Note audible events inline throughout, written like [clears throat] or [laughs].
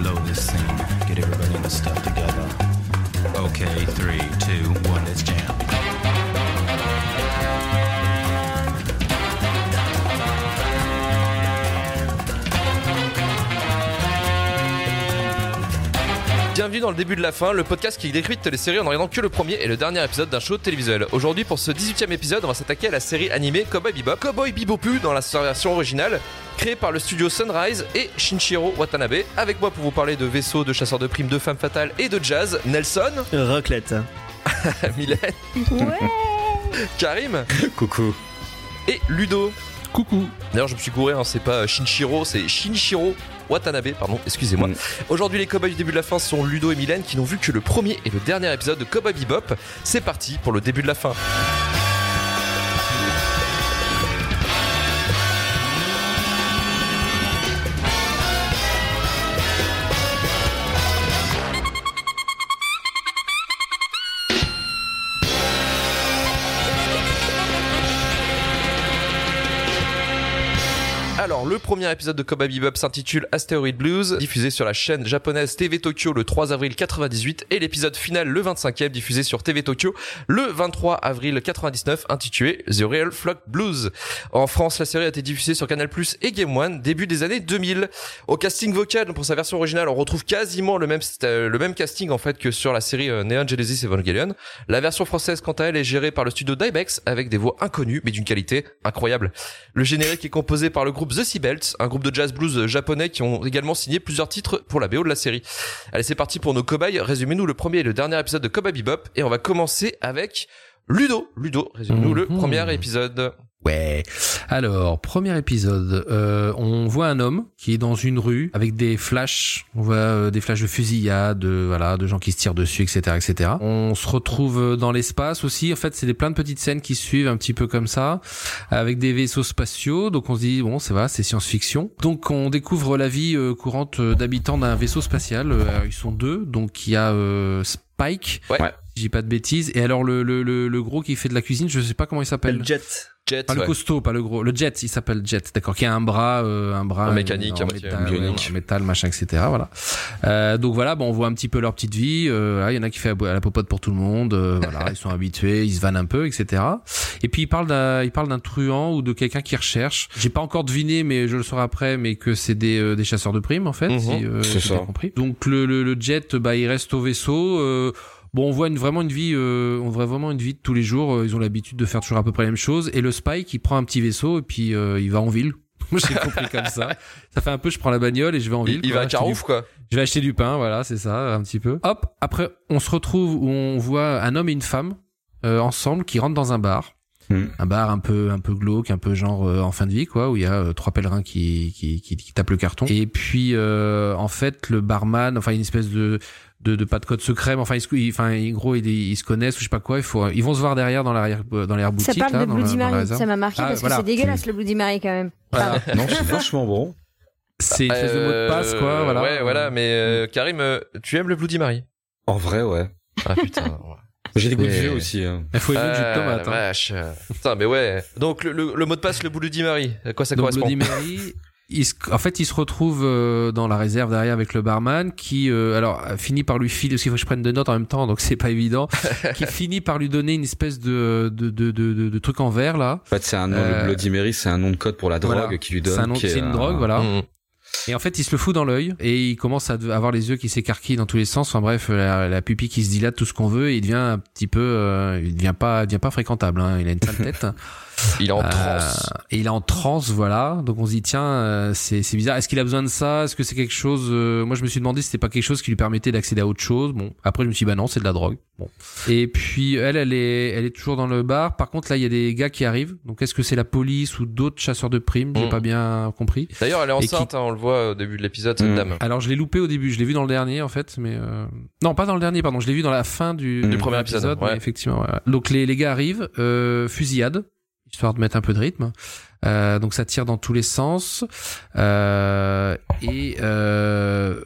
blow this scene. Get everybody in the stuff together. Okay, three, two, one, let's jam. Bienvenue dans le début de la fin, le podcast qui décrypte les séries en regardant que le premier et le dernier épisode d'un show télévisuel. Aujourd'hui, pour ce 18ème épisode, on va s'attaquer à la série animée Cowboy Bebop. Cowboy Bebopu dans la version originale, créée par le studio Sunrise et Shinshiro Watanabe. Avec moi pour vous parler de vaisseaux, de chasseurs de primes, de femmes fatales et de jazz, Nelson, Raclette. [laughs] Mylène, Ouais. [laughs] Karim Coucou. et Ludo. Coucou. D'ailleurs, je me suis couré, hein, c'est pas Shinshiro, c'est Shinichiro Watanabe, pardon, excusez-moi. Mm. Aujourd'hui, les cowboys du début de la fin sont Ludo et Mylène qui n'ont vu que le premier et le dernier épisode de Cowboy Bebop. C'est parti pour le début de la fin. Premier épisode de Cowboy Bebop s'intitule Asteroid Blues, diffusé sur la chaîne japonaise TV Tokyo le 3 avril 98, et l'épisode final, le 25e, diffusé sur TV Tokyo le 23 avril 99, intitulé The Real Flock Blues. En France, la série a été diffusée sur Canal et Game One début des années 2000. Au casting vocal, pour sa version originale, on retrouve quasiment le même, euh, le même casting en fait que sur la série euh, Neon Genesis Evangelion. La version française, quant à elle, est gérée par le studio Dybex avec des voix inconnues mais d'une qualité incroyable. Le générique est composé par le groupe The Un groupe de jazz blues japonais qui ont également signé plusieurs titres pour la BO de la série. Allez, c'est parti pour nos cobayes. Résumez-nous le premier et le dernier épisode de Cowboy Bebop et on va commencer avec Ludo. Ludo, résume-nous le Mhm. premier épisode. Ouais. Alors, premier épisode, euh, on voit un homme qui est dans une rue avec des flashs. On voit euh, des flashs de fusillade, de, voilà, de gens qui se tirent dessus, etc., etc. On se retrouve dans l'espace aussi. En fait, c'est des plein de petites scènes qui suivent un petit peu comme ça, avec des vaisseaux spatiaux. Donc on se dit bon, c'est va, c'est science-fiction. Donc on découvre la vie euh, courante euh, d'habitants d'un vaisseau spatial. Euh, ils sont deux. Donc il y a euh, Spike. Ouais. Ouais. J'ai pas de bêtises. Et alors le, le, le, le gros qui fait de la cuisine, je sais pas comment il s'appelle. Le jet. Jet, Pas le costaud, pas le gros. Le jet, il s'appelle Jet, d'accord. Qui a un bras, euh, un bras Un mécanique, en moitié, métal, bionique. ouais, en métal, machin, etc. Voilà. Euh, donc voilà, bon, on voit un petit peu leur petite vie. Euh, voilà, il y en a qui fait à la popote pour tout le monde. euh, [laughs] voilà, ils sont habitués, ils se vannent un peu, etc. Et puis il parle d'un, il parle d'un truand ou de quelqu'un qui recherche. J'ai pas encore deviné, mais je le saurai après, mais que c'est des, euh, des chasseurs de primes en fait. Mhm. si, euh, C'est bien ça. compris. Donc le, le, le jet, bah, il reste au vaisseau. Bon, on voit une, vraiment une vie, euh, on voit vraiment une vie de tous les jours. Euh, Ils ont l'habitude de faire toujours à peu près la même chose. Et le Spike, il prend un petit vaisseau et puis euh, il va en ville. [laughs] Moi, j'ai compris comme ça. Ça fait un peu, je prends la bagnole et je vais en ville. Il, quoi, va à Carouf, quoi. Je vais acheter du pain, voilà, c'est ça, un petit peu. Hop, après, on se retrouve où on voit un homme et une femme euh, ensemble qui rentrent dans un bar. Hmm. Un bar un peu un peu glauque, un peu genre euh, en fin de vie quoi, où il y a euh, trois pèlerins qui, qui qui qui tapent le carton. Et puis euh, en fait le barman, enfin une espèce de de, de pas de code secret, mais enfin ils, se- ils- enfin en gros ils, ils se connaissent ou je sais pas quoi. Il faut ils vont se voir derrière dans l'arrière dans l'arrière Ça boutique parle là, de dans Bloody dans la Mary, ça m'a marqué Ah, parce voilà. que c'est dégueulasse le Bloody Mary quand même. Voilà. Non, c'est [laughs] vachement bon. C'est une espèce de mot de passe quoi, Euh, voilà. Ouais, voilà, mais euh, Karim, euh, tu aimes le Bloody Mary? En vrai, ouais. Ah putain. [laughs] ouais. J'ai des goûts de vieux aussi. hein. Il faut aimer jus de Ah, tomate. hein. vache. Putain, mais ouais. Donc le, le, le mot de passe, le Bloody Mary, à quoi ça Donc correspond? Bloody Mary, il se- en fait, il se retrouve euh, dans la réserve derrière avec le barman qui, euh, alors, euh, finit par lui filer, parce qu'il faut que je prenne des notes en même temps, donc c'est pas évident, [laughs] qui finit par lui donner une espèce de de de de, de, de truc en verre là. En fait, c'est un nom, Euh, le Bloody Mary, c'est un nom de code pour la drogue Voilà. qui lui donne. C'est un nom- qui est, c'est une euh, drogue, voilà. Mhm. Et en fait, il se le fout dans l'œil et il commence à avoir les yeux qui s'écarquillent dans tous les sens. Enfin bref, la, la pupille qui se dilate, tout ce qu'on veut, et il devient un petit peu, euh, il devient pas, il devient pas fréquentable. Hein. Il a une sale [laughs] tête. Il est en Euh, transe. et il est en transe, voilà. Donc on se dit tiens, euh, c'est c'est bizarre. Est-ce qu'il a besoin de ça? Est-ce que c'est quelque chose euh, Moi, je me suis demandé si c'était pas quelque chose qui lui permettait d'accéder à autre chose. Bon, après je me suis dit bah non, c'est de la drogue. Bon. Et puis elle, elle est, elle est toujours dans le bar. Par contre là, il y a des gars qui arrivent. Donc est-ce que c'est la police ou d'autres chasseurs de primes? J'ai Mm. pas bien compris. D'ailleurs, elle est et qui- enceinte, hein, on le voit au début de l'épisode, cette Mhm. dame. Alors je l'ai loupé au début. Je l'ai vu dans le dernier en fait, mais euh... non, pas dans le dernier. Pardon, je l'ai vu dans la fin du, Du premier épisode, ouais. effectivement. ouais. Donc les les gars arrivent, euh, fusillade, histoire de mettre un peu de rythme. Euh, donc ça tire dans tous les sens. Euh, et euh,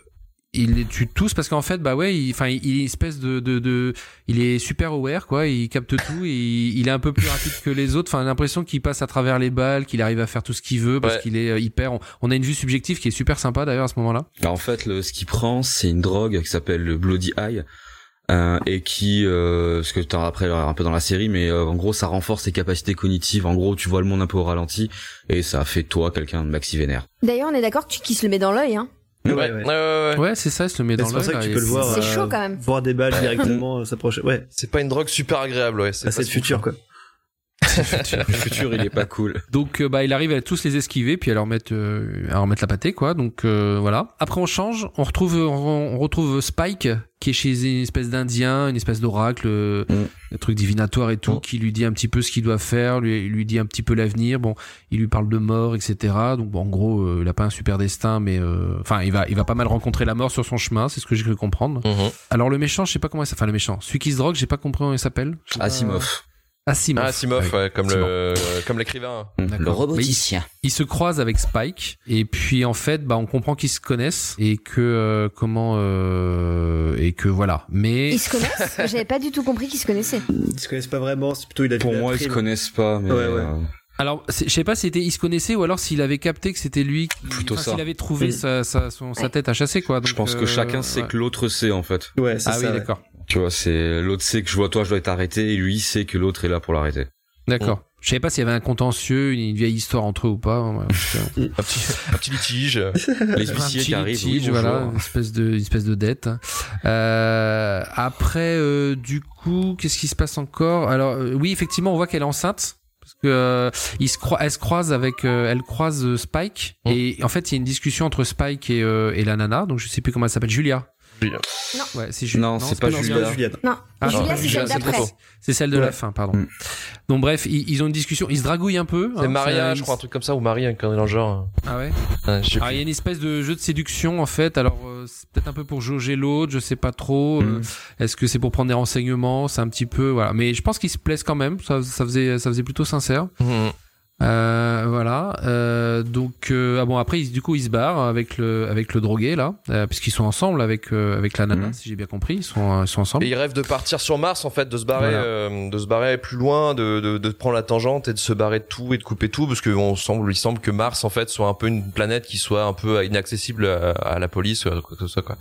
il les tue tous parce qu'en fait bah ouais il enfin il, il est une espèce de, de de il est super aware quoi il capte tout et il, il est un peu plus rapide que les autres enfin l'impression qu'il passe à travers les balles qu'il arrive à faire tout ce qu'il veut parce Ouais. qu'il est euh, hyper on, on a une vue subjective qui est super sympa d'ailleurs à ce moment-là Alors, en fait, le, ce qu'il prend, c'est une drogue qui s'appelle le Bloody Eye. Euh, et qui, euh, ce que tu après un peu dans la série, mais euh, en gros ça renforce tes capacités cognitives. En gros, tu vois le monde un peu au ralenti et ça fait toi quelqu'un de maxi vénère. D'ailleurs, on est d'accord que tu qui se le met dans l'œil, hein. Ouais, Ouais, ouais. ouais, ouais, ouais. ouais c'est ça il se le met dans C'est pour l'œil ça que là, tu peux le c'est- voir. C'est euh, chaud, quand même. Voir des balles directement euh, s'approcher. Ouais, C'est pas une drogue super agréable, ouais. c'est pas le futur quoi. [laughs] le futur, il est pas cool. Donc euh, bah il arrive à tous les esquiver puis à leur mettre euh, à leur mettre la pâtée quoi. Donc euh, voilà. Après on change, on retrouve on, on retrouve Spike qui est chez une espèce d'indien, une espèce d'oracle, euh, Mm. un truc divinatoire et tout, Mm. qui lui dit un petit peu ce qu'il doit faire, lui lui dit un petit peu l'avenir. Bon, il lui parle de mort, etc. Donc bon, en gros, euh, il a pas un super destin, mais euh, enfin il va il va pas mal rencontrer la mort sur son chemin, c'est ce que j'ai cru comprendre. Mhm. Alors le méchant, je sais pas comment il s'appelle. Enfin le méchant, celui qui se drogue, j'ai pas compris comment il s'appelle. Asimov, Asimov. Ah, Asimov, Ouais, comme Asimov. le, comme l'écrivain. le D'accord. roboticien. il se croise avec Spike et puis en fait bah on comprend qu'ils se connaissent et que euh, comment euh, et que voilà mais Ils se connaissent? J'avais pas du tout compris qu'ils se connaissaient. Ils se connaissent pas vraiment. C'est plutôt il a Pour moi, ils se connaissent pas, mais Ouais, ouais. euh, alors je sais pas si c'était ils se connaissaient ou alors s'il avait capté que c'était lui qui, Plutôt ça. s'il avait trouvé sa, sa, son- sa tête à chasser quoi je pense que euh, chacun sait que l'autre sait en fait. Ouais, c'est ah ça. oui ouais. d'accord Tu vois, c'est l'autre sait que je vois toi, je dois t'arrêter, et lui il sait que l'autre est là pour l'arrêter. d'accord je savais pas s'il y avait un contentieux une, vieille histoire entre eux ou pas ouais, euh, [laughs] Un petit, un petit litige. [laughs] Les un huissiers petit qui arrivent, litige, voilà, une espèce de, une espèce de dette. Euh, après, euh, du coup, qu'est-ce qui se passe encore? Alors, euh, oui, effectivement, on voit qu'elle est enceinte. Parce que euh, il se croi- elle se croise avec, euh, elle croise euh, Spike Mm. et en fait il y a une discussion entre Spike et, euh, et la nana, donc je sais plus comment elle s'appelle, Julia. Julia. Ouais, c'est Julia. Non, c'est pas Non, c'est Julia. pas Juliette. Non, Ah, Julia, non, c'est Julia, celle c'est d'après. C'est celle de la fin, pardon. Mm. Donc bref, ils, ils ont une discussion, ils se dragouillent un peu. C'est hein, Maria, je crois, un truc comme ça, ou Marie, un dans le genre. Ah ouais. Ouais, je sais Alors plus. il y a une espèce de jeu de séduction en fait. Alors euh, c'est peut-être un peu pour jauger l'autre, je sais pas trop. Euh, Mm. Est-ce que c'est pour prendre des renseignements C'est un petit peu voilà. Mais je pense qu'ils se plaisent quand même. Ça, ça faisait ça faisait plutôt sincère. Mhm. Euh, voilà. Euh, donc euh, ah bon après ils- du coup ils se barrent avec le avec le drogué là, euh, puisqu'ils sont ensemble avec euh, avec la nana Mhm. si j'ai bien compris. Ils sont ils sont ensemble. Et il rêve de partir sur Mars en fait, de se barrer, Voilà. euh, de se barrer plus loin, de, de, de prendre la tangente et de se barrer de tout et de couper tout, parce que on semble, il semble que Mars en fait soit un peu une planète qui soit un peu inaccessible à, à la police, quoi que ce soit quoi.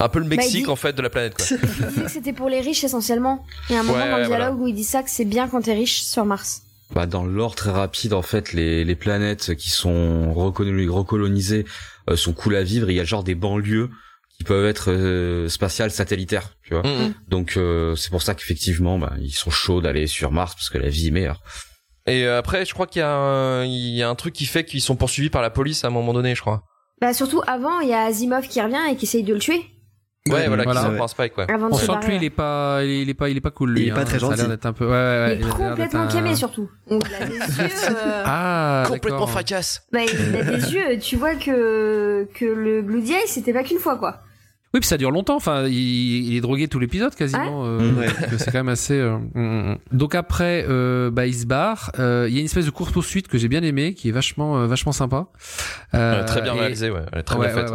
Un peu le Mexique dit- en fait de la planète quoi. [laughs] Il disait que c'était pour les riches essentiellement. Il y a un moment Ouais, dans le voilà. dialogue où il dit ça que c'est bien quand t'es riche sur Mars. Bah, dans l'ordre très rapide, en fait, les, les planètes qui sont recolonisées, recolonisées euh, sont cool à vivre. Il y a genre des banlieues qui peuvent être euh, spatiales, satellitaires, tu vois. Mhm. Donc euh, c'est pour ça qu'effectivement, bah, ils sont chauds d'aller sur Mars parce que la vie est meilleure. Et euh, après, je crois qu'il y a un, il y a un truc qui fait qu'ils sont poursuivis par la police à un moment donné, je crois. Bah surtout avant, il y a Asimov qui revient et qui essaye de le tuer. Ouais, Ouais, voilà, voilà. qui Ouais. un spike, ouais. Avant On se sent que lui il est pas il est, il est pas il est pas cool lui. Il est pas hein. très Ça a l'air gentil. d'être un peu ouais, ouais, ouais, Il est complètement un- camé surtout. Donc il a des [laughs] yeux. euh, Ah Complètement fracasse. Bah, il a des [laughs] yeux. Tu vois que que le Bloody Eye, c'était pas qu'une fois quoi. Oui, puis ça dure longtemps. Enfin, il, il est drogué tout l'épisode quasiment. euh, Ouais. donc c'est quand même assez. euh, mm, mm. Donc après, euh, bah, il se barre. Euh, Il y a une espèce de course poursuite que j'ai bien aimé, qui est vachement, euh, vachement sympa. Euh, Ouais, très bien et- réalisé, ouais. Elle est très ouais, bien faite.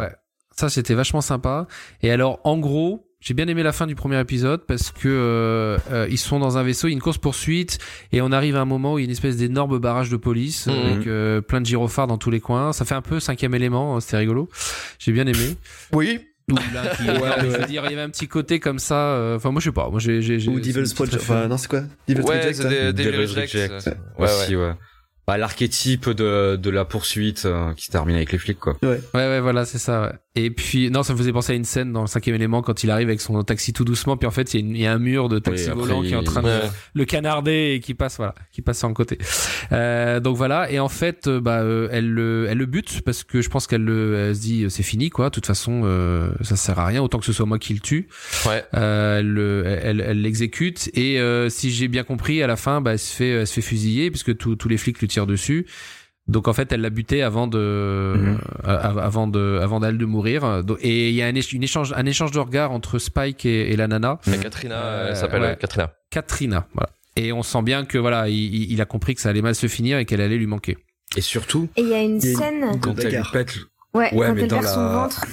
Ouais, ouais. Ça, c'était vachement sympa. Et alors, en gros. J'ai bien aimé la fin du premier épisode parce que euh, euh, ils sont dans un vaisseau, il y a une course poursuite et on arrive à un moment où il y a une espèce d'énorme barrage de police Mhm. avec euh, plein de gyrophares dans tous les coins. Ça fait un peu cinquième élément, hein, c'était rigolo. J'ai bien aimé. Oui. Ou là, qui- je veux dire, il y avait un petit côté comme ça. euh, Enfin, moi, je sais pas. Moi, j'ai, j'ai, j'ai- Ou Devil's Project. Enfin, non, c'est quoi? Devil's Ouais, des, des Devil's Rejects. Reject. Ouais, ouais. Aussi, ouais. Bah, l'archétype de, de la poursuite euh, qui se termine avec les flics, quoi. Ouais, ouais, voilà, c'est ça. Ouais. Et puis, non, ça me faisait penser à une scène dans le cinquième élément quand il arrive avec son taxi tout doucement. Puis en fait, il y, a y un mur de taxi Oui, après, volant qui est en train de le canarder et qui passe, voilà, qui passe en côté. Euh, donc voilà. Et en fait, euh, bah, euh, elle le, elle le bute parce que je pense qu'elle le, elle se dit, euh, c'est fini, quoi. De toute façon, euh, ça sert à rien. Autant que ce soit moi qui le tue. Ouais. Euh, elle le- elle elle l'exécute et euh, si j'ai bien compris à la fin bah elle se fait elle se fait fusiller puisque tous tous les flics lui tirent dessus donc en fait elle l'a buté avant de Mhm. euh, avant de avant d'elle de mourir et il y a un, éch- une échange un échange de regards entre Spike et, et la nana Et Katrina, Euh, elle s'appelle ouais. Katrina. Katrina voilà et on sent bien que voilà il, a compris que ça allait mal se finir et qu'elle allait lui manquer Et surtout, Et il y a une scène. quand elle lui pète, Ouais, Ouais, quand mais elle dans perd son la- ventre.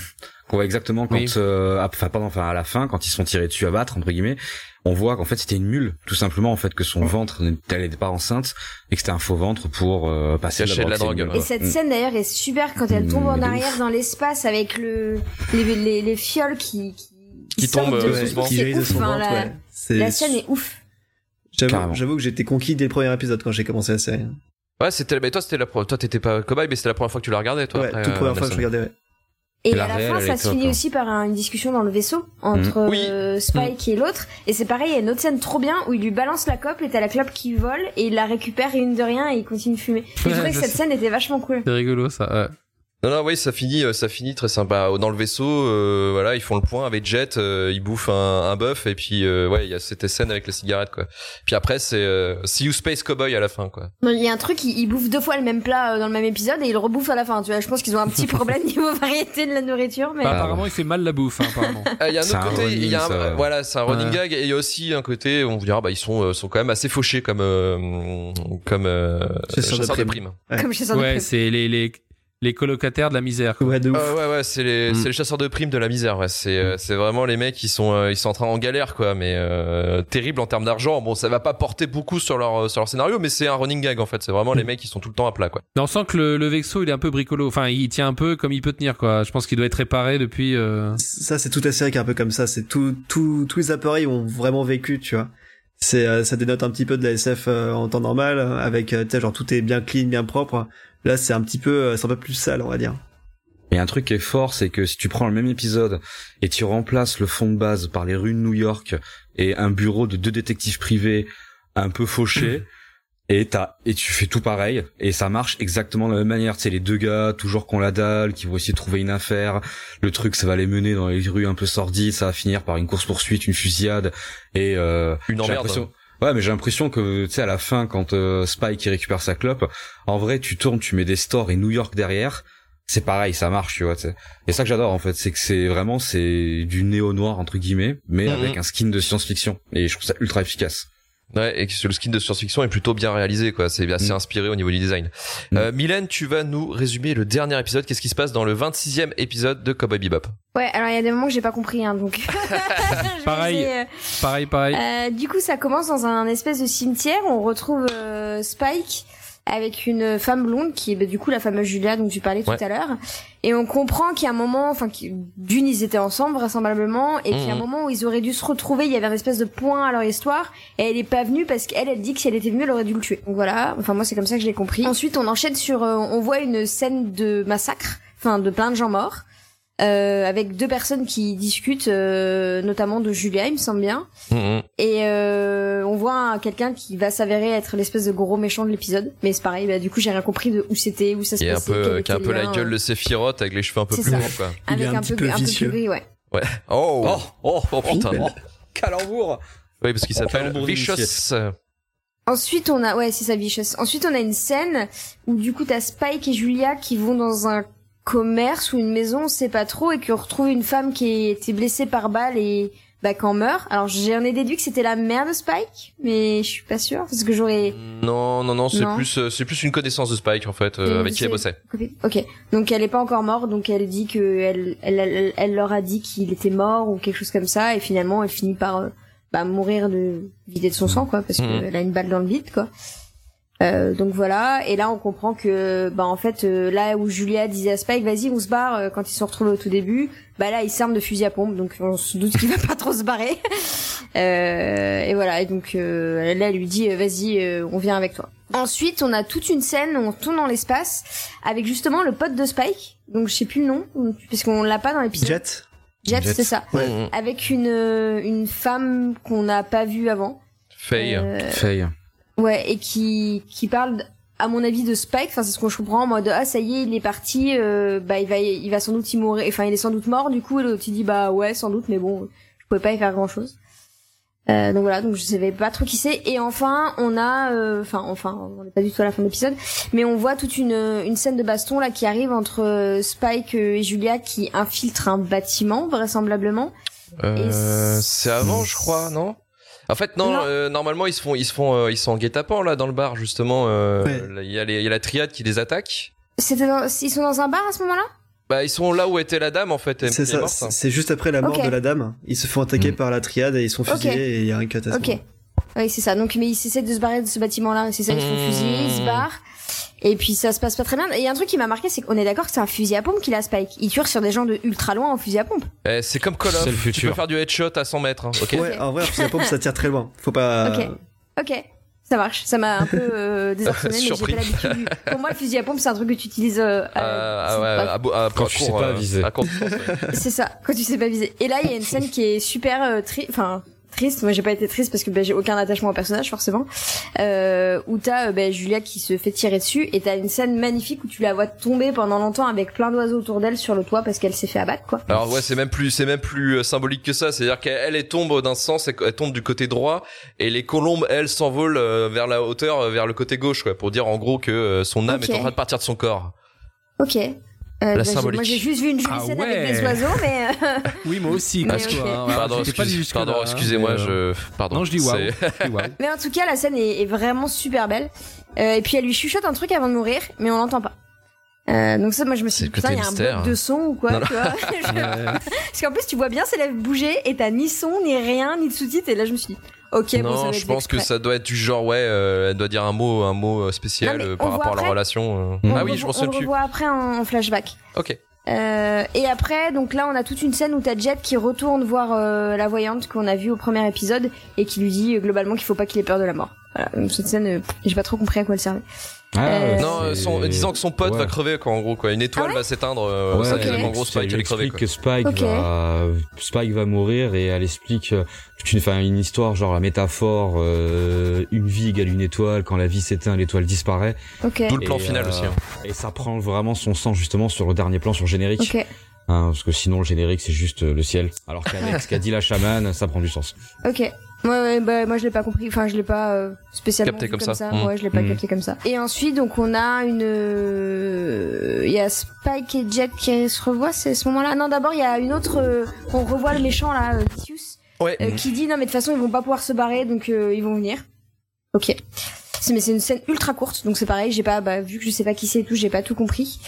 Ouais, exactement. Quand, Oui. euh, enfin, pardon, enfin, à la fin, quand ils se sont tirés dessus à battre, entre guillemets, on voit qu'en fait c'était une mule, tout simplement, en fait, que son ventre, elle n'était pas enceinte, et que c'était un faux ventre pour euh, passer de la drogue, mule. Et cette scène d'ailleurs est super quand elle tombe Mm, en arrière dans l'espace avec le les, les, les fioles qui qui, Qui tombent, de euh, Ouais, qui de ouf, son enfin, ventre, la, ouais. C'est- la scène est ouf. J'avoue, que j'étais conquis dès le premier épisode quand j'ai commencé la série. Ouais, c'était, mais toi, c'était la, toi, t'étais pas cobaye, mais c'était la première fois que tu la regardais, toi. Ouais, après, toute euh, première fois que je regardais. ouais. Et La à la réelle, fin, ça se finit hein. aussi par un- une discussion dans le vaisseau entre Oui. euh, Spike et l'autre. Et c'est pareil, il y a une autre scène trop bien où il lui balance la clope et t'as la clope qui vole et il la récupère une de rien et il continue de fumer. Et je trouvais que cette sais. scène était vachement cool. C'est rigolo ça. ouais. Non, non, oui, ça finit, euh, ça finit très sympa. Dans le vaisseau, euh, voilà, ils font le point avec Jet, euh, ils bouffent un, un bœuf et puis euh, ouais, il y a cette scène avec la cigarette quoi. Puis après, c'est euh, See You Space Cowboy à la fin quoi. Non, Il y a un truc, il, il bouffe deux fois le même plat euh, dans le même épisode et il le rebouffe à la fin. Tu vois, je pense qu'ils ont un petit problème [laughs] niveau variété de la nourriture, mais Bah, Ah, apparemment, il fait mal la bouffe, hein, apparemment. Ah, Il y a un autre un côté, il y a un, ça. voilà, c'est un running Ouais. gag et il y a aussi un côté, on vous dira, bah ils sont euh, sont quand même assez fauchés comme euh, comme euh, Chasseurs de de primes. primes. comme chez Sandra ouais, Prime. c'est les, les, les colocataires de la misère. quoi. Ouais, de ouf. Euh, ouais ouais c'est les Mm. c'est les chasseurs de primes de la misère ouais c'est euh, c'est vraiment les mecs qui sont euh, ils sont en train en galère quoi mais euh, terrible en termes d'argent bon ça va pas porter beaucoup sur leur sur leur scénario mais c'est un running gag en fait c'est vraiment les mecs qui sont tout le temps à plat quoi Mais on sent que le, le Vexo, il est un peu bricolo. Enfin, il tient un peu comme il peut tenir, quoi. Je pense qu'il doit être réparé depuis. euh, Ça, c'est toute la série qui est un peu comme ça. C'est tout, tout, tous les appareils ont vraiment vécu, tu vois. C'est, euh, ça dénote un petit peu de la SF euh, en temps normal, euh, avec, euh, tu sais, genre tout est bien clean, bien propre. Là, c'est un petit peu, euh, c'est un peu plus sale, on va dire. Et un truc qui est fort, c'est que si tu prends le même épisode et tu remplaces le fond de base par les rues de New York et un bureau de deux détectives privés un peu fauchés, [clears throat] et t'as, et tu fais tout pareil, et ça marche exactement de la même manière. C'est les deux gars, toujours qu'on la dalle, qui vont essayer de trouver une affaire. Le truc, ça va les mener dans les rues un peu sordides, ça va finir par une course-poursuite, une fusillade, et euh, une emmerde Ouais, mais j'ai l'impression que, tu sais, à la fin, quand euh, Spike il récupère sa clope, en vrai, tu tournes, tu mets des stores et New York derrière, c'est pareil, ça marche, tu vois. tu sais. Et ça que j'adore, en fait, c'est que c'est vraiment, c'est du néo-noir, entre guillemets, mais Mhm. avec un skin de science-fiction. Et je trouve ça ultra efficace. Ouais, et que le skin de science-fiction est plutôt bien réalisé, quoi. C'est assez Mm. inspiré au niveau du design. Mm. Euh, Mylène, tu vas nous résumer le dernier épisode. Qu'est-ce qui se passe dans le 26e épisode de Cowboy Bebop? Ouais, alors il y a des moments que j'ai pas compris, hein, donc. [laughs] [laughs] Pareil. essayer, euh, Pareil, pareil. Euh, du coup, ça commence dans un espèce de cimetière. On retrouve euh, Spike avec une femme blonde qui est bah, du coup la fameuse Julia dont tu parlais tout à l'heure. Et on comprend qu'il y a un moment, enfin, d'une ils étaient ensemble vraisemblablement, et qu'il y a un Mhm. moment où ils auraient dû se retrouver. Il y avait un espèce de point à leur histoire, et elle est pas venue parce qu'elle, elle dit que si elle était venue, elle aurait dû le tuer. Donc voilà. Enfin moi, c'est comme ça que je l'ai compris. Ensuite, on enchaîne sur, euh, on voit une scène de massacre, enfin de plein de gens morts. Euh, avec deux personnes qui discutent, euh, notamment de Julia, il me semble bien. Mhm. Et euh, on voit un- quelqu'un qui va s'avérer être l'espèce de gros méchant de l'épisode. Mais c'est pareil, bah, du coup j'ai rien compris de où c'était, où ça se Qui est un passait. peu, quel qui a un peu la gueule euh, de Sephiroth avec les cheveux un peu plus longs, quoi. Il est Avec un un, petit peu, peu un peu vicieux. plus gris, ouais. Ouais. Oh. oh, oh, putain. Calembour Oui, parce qu'il s'appelle Calembour Vicious. Ensuite on a, ouais c'est ça, Vicious. Ensuite on a une scène où du coup t'as Spike et Julia qui vont dans un commerce ou une maison, on sait pas trop, et qui retrouvent une femme qui a été blessée par balle et bah qu'en meurt. Alors j'en ai déduit que c'était la mère de Spike, mais je suis pas sûre parce que j'aurais Non, non, non, c'est plus, euh, c'est plus une connaissance de Spike en fait, euh, avec qui elle bossait. Ok, donc elle est pas encore morte, donc elle dit que elle, elle, elle, elle leur a dit qu'il était mort ou quelque chose comme ça, et finalement elle finit par euh, bah, mourir de vider de son sang, quoi, parce Mhm. qu'elle a une balle dans le bide, quoi. Euh, donc voilà, et là on comprend que bah en fait euh, là où Julia disait à Spike vas-y on se barre euh, quand ils se sont retrouvés au tout début, bah là il s'arme de fusil à pompe donc on se doute qu'il va [laughs] pas trop se barrer. [laughs] Euh, et voilà, et donc euh, là elle lui dit euh, vas-y euh, on vient avec toi. Ensuite on a toute une scène où on tourne dans l'espace avec justement le pote de Spike, donc je sais plus le nom parce qu'on l'a pas dans l'épisode. Jet. Jet, Jet. c'est ça. Ouais. Avec une une femme qu'on n'a pas vue avant. Faye. Euh, Faye. Ouais, et qui qui parle à mon avis de Spike, enfin c'est ce que je comprends en mode ah ça y est, il est parti euh, bah il va il va sans doute y mourir, enfin il est sans doute mort du coup et l'autre il dit bah ouais, sans doute mais bon, je pouvais pas y faire grand-chose. Euh, donc voilà, donc je savais pas trop qui c'est et enfin on a euh, enfin enfin on n'est pas du tout à la fin de l'épisode, mais on voit toute une une scène de baston là qui arrive entre euh, Spike euh, et Julia qui infiltrent un bâtiment vraisemblablement. Euh, c'est avant, je crois, non? En fait, non. Non. euh, normalement, ils se font, ils se font, euh, ils sont en guet-apens là dans le bar justement. euh, Ouais. Il y a les, il y a la triade qui les attaque. Dans- ils sont dans un bar à ce moment-là? Bah, ils sont là où était la dame, en fait. C'est ça, hein. c'est juste après la mort de la dame. Ils se font attaquer Mm. par la triade et ils sont fusillés et il y a un cut à ce Ok. Oui, c'est ça. Donc, mais ils essaient de se barrer de ce bâtiment-là. C'est ça, ils se font Mmh. fusiller, ils se barrent. Et puis ça se passe pas très bien. Et il y a un truc qui m'a marqué, c'est qu'on est d'accord que c'est un fusil à pompe qu'il a Spike. Il tire sur des gens de ultra loin en fusil à pompe. Eh, c'est comme Call of. C'est le Tu peux futur. faire du headshot à 100 mètres, hein, ok? Ouais, en vrai, un fusil à pompe, ça tire très loin. Faut pas. Ok. Ok. Ça marche. Ça m'a un peu euh, [laughs] désarçonné, mais j'ai pas l'habitude. Pour moi, le fusil à pompe, c'est un truc que tu utilises. Euh, Euh, ah c'est- ouais, à, Quand tu sais pas euh, viser. C'est ça, quand tu sais pas viser. Et là, il y a une scène qui est super euh, triste, enfin triste. Moi, j'ai pas été triste parce que ben, j'ai aucun attachement au personnage forcément. Euh, où t'as euh, ben, Julia qui se fait tirer dessus et t'as une scène magnifique où tu la vois tomber pendant longtemps avec plein d'oiseaux autour d'elle sur le toit parce qu'elle s'est fait abattre quoi. Alors ouais, c'est même plus, c'est même plus euh, symbolique que ça. C'est-à-dire qu'elle elle tombe d'un sens, elle tombe du côté droit, et les colombes, elles, s'envolent euh, vers la hauteur, vers le côté gauche, quoi, pour dire en gros que son âme est en train de partir de son corps. Ok. Euh, bah, symbolique. moi j'ai juste vu une jolie Ah scène ouais. avec des oiseaux, mais euh, [laughs] Oui, moi aussi, Mais parce que, ok. hein, voilà, pardon, excuse- hein, excusez-moi, euh, je, pardon. Non, je dis waouh. Waouh. [laughs] mais en tout cas la scène est, est vraiment super belle. Euh, et puis elle lui chuchote un truc avant de mourir, mais on l'entend pas. Euh, donc ça, moi je me C'est suis dit, putain, il y a un mystère. bloc de son ou quoi, Non, non. tu vois. [laughs] Je-. Parce qu'en plus, tu vois bien ses lèvres bouger et t'as ni son, ni rien, ni de sous-titres. Et là, je me suis dit, ok, bon, ça non, va je pense que ça doit être du genre ouais, euh, elle doit dire un mot, un mot euh, spécial Non, euh, par voit rapport à leur relation. euh. Ah oui, je revoit- On le revoit après en, en flashback. Ok. Euh, et après, donc là, on a toute une scène où t'as Jet qui retourne voir euh, la voyante qu'on a vue au premier épisode et qui lui dit euh, globalement qu'il faut pas qu'il ait peur de la mort. Voilà, donc cette scène, j'ai pas trop compris à quoi elle servait. Ah, Euh, Non, euh, son- disant que son pote Ouais. va crever, quoi, en gros, quoi. Une étoile Ah ouais va s'éteindre. euh, Ouais, ça Ok. veut dire qu'en gros, Spike elle quoi. que Spike va Spike va mourir et elle explique euh, une, enfin, une histoire genre la métaphore euh, une vie égale une étoile quand la vie s'éteint l'étoile disparaît Ok. D'où le plan Et, final euh, aussi. hein. et ça prend vraiment son sens justement sur le dernier plan sur le générique hein, parce que sinon le générique c'est juste le ciel alors qu'avec [laughs] ce qu'a dit la chamane ça prend du sens Ok. Ouais, ouais, bah, moi je l'ai pas compris, enfin je l'ai pas euh, spécialement Capté comme comme, ça. ça. Mm. Ouais, je l'ai pas Mm. capté comme ça. Et ensuite donc on a une, euh, il y a Spike et Jet qui se revoient, c'est ce moment-là. Non, d'abord il y a une autre, euh, on revoit le méchant là, Vicious, Ouais. qui dit non mais de toute façon ils vont pas pouvoir se barrer donc ils vont venir. Ok. Mais c'est une scène ultra courte donc c'est pareil, j'ai pas, bah, vu que je sais pas qui c'est et tout, j'ai pas tout compris.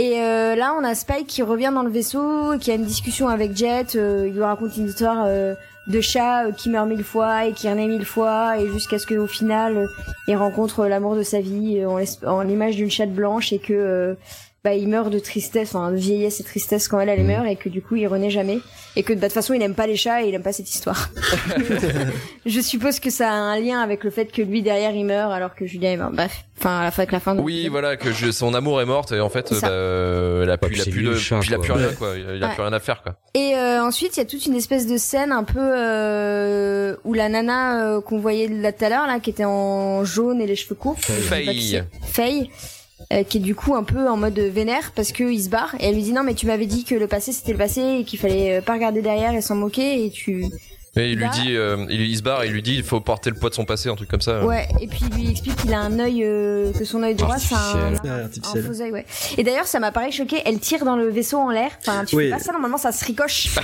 Et euh, là, on a Spike qui revient dans le vaisseau, qui a une discussion avec Jet. euh, il lui raconte une histoire euh, de chat euh, qui meurt mille fois et qui renaît mille fois, et jusqu'à ce qu'au final, euh, il rencontre l'amour de sa vie euh, en, l'image d'une chatte blanche et que bah, il meurt de tristesse, enfin de vieillesse et tristesse quand elle, elle Mhm. meurt, et que du coup, il renaît jamais. Et que bah, de toute façon, il aime pas les chats et il aime pas cette histoire. [laughs] [laughs] Je suppose que ça a un lien avec le fait que lui derrière il meurt alors que Julien est mort. Bref, enfin à la fin avec la fin. de Oui, voilà, que je- son amour est morte et en fait, bah, euh, il a plus, il a plus de, chat, il a rien, quoi. Il a Ouais. plus rien à faire, quoi. Et euh, ensuite, il y a toute une espèce de scène un peu euh, où la nana euh, qu'on voyait là tout à l'heure, là, qui était en jaune et les cheveux courts, Faye. Faye, euh, qui est du coup un peu en mode vénère parce que il se barre et elle lui dit non mais tu m'avais dit que le passé c'était le passé et qu'il fallait euh, pas regarder derrière et s'en moquer et tu Et il lui dit, euh, il, il se barre et il lui dit, il faut porter le poids de son passé, un truc comme ça. ouais et puis il lui explique qu'il a un œil euh, que son œil droit c'est un, un faux œil ouais et d'ailleurs ça m'a paru choqué elle tire dans le vaisseau en l'air enfin tu Oui. fais pas ça normalement ça se ricoche [laughs]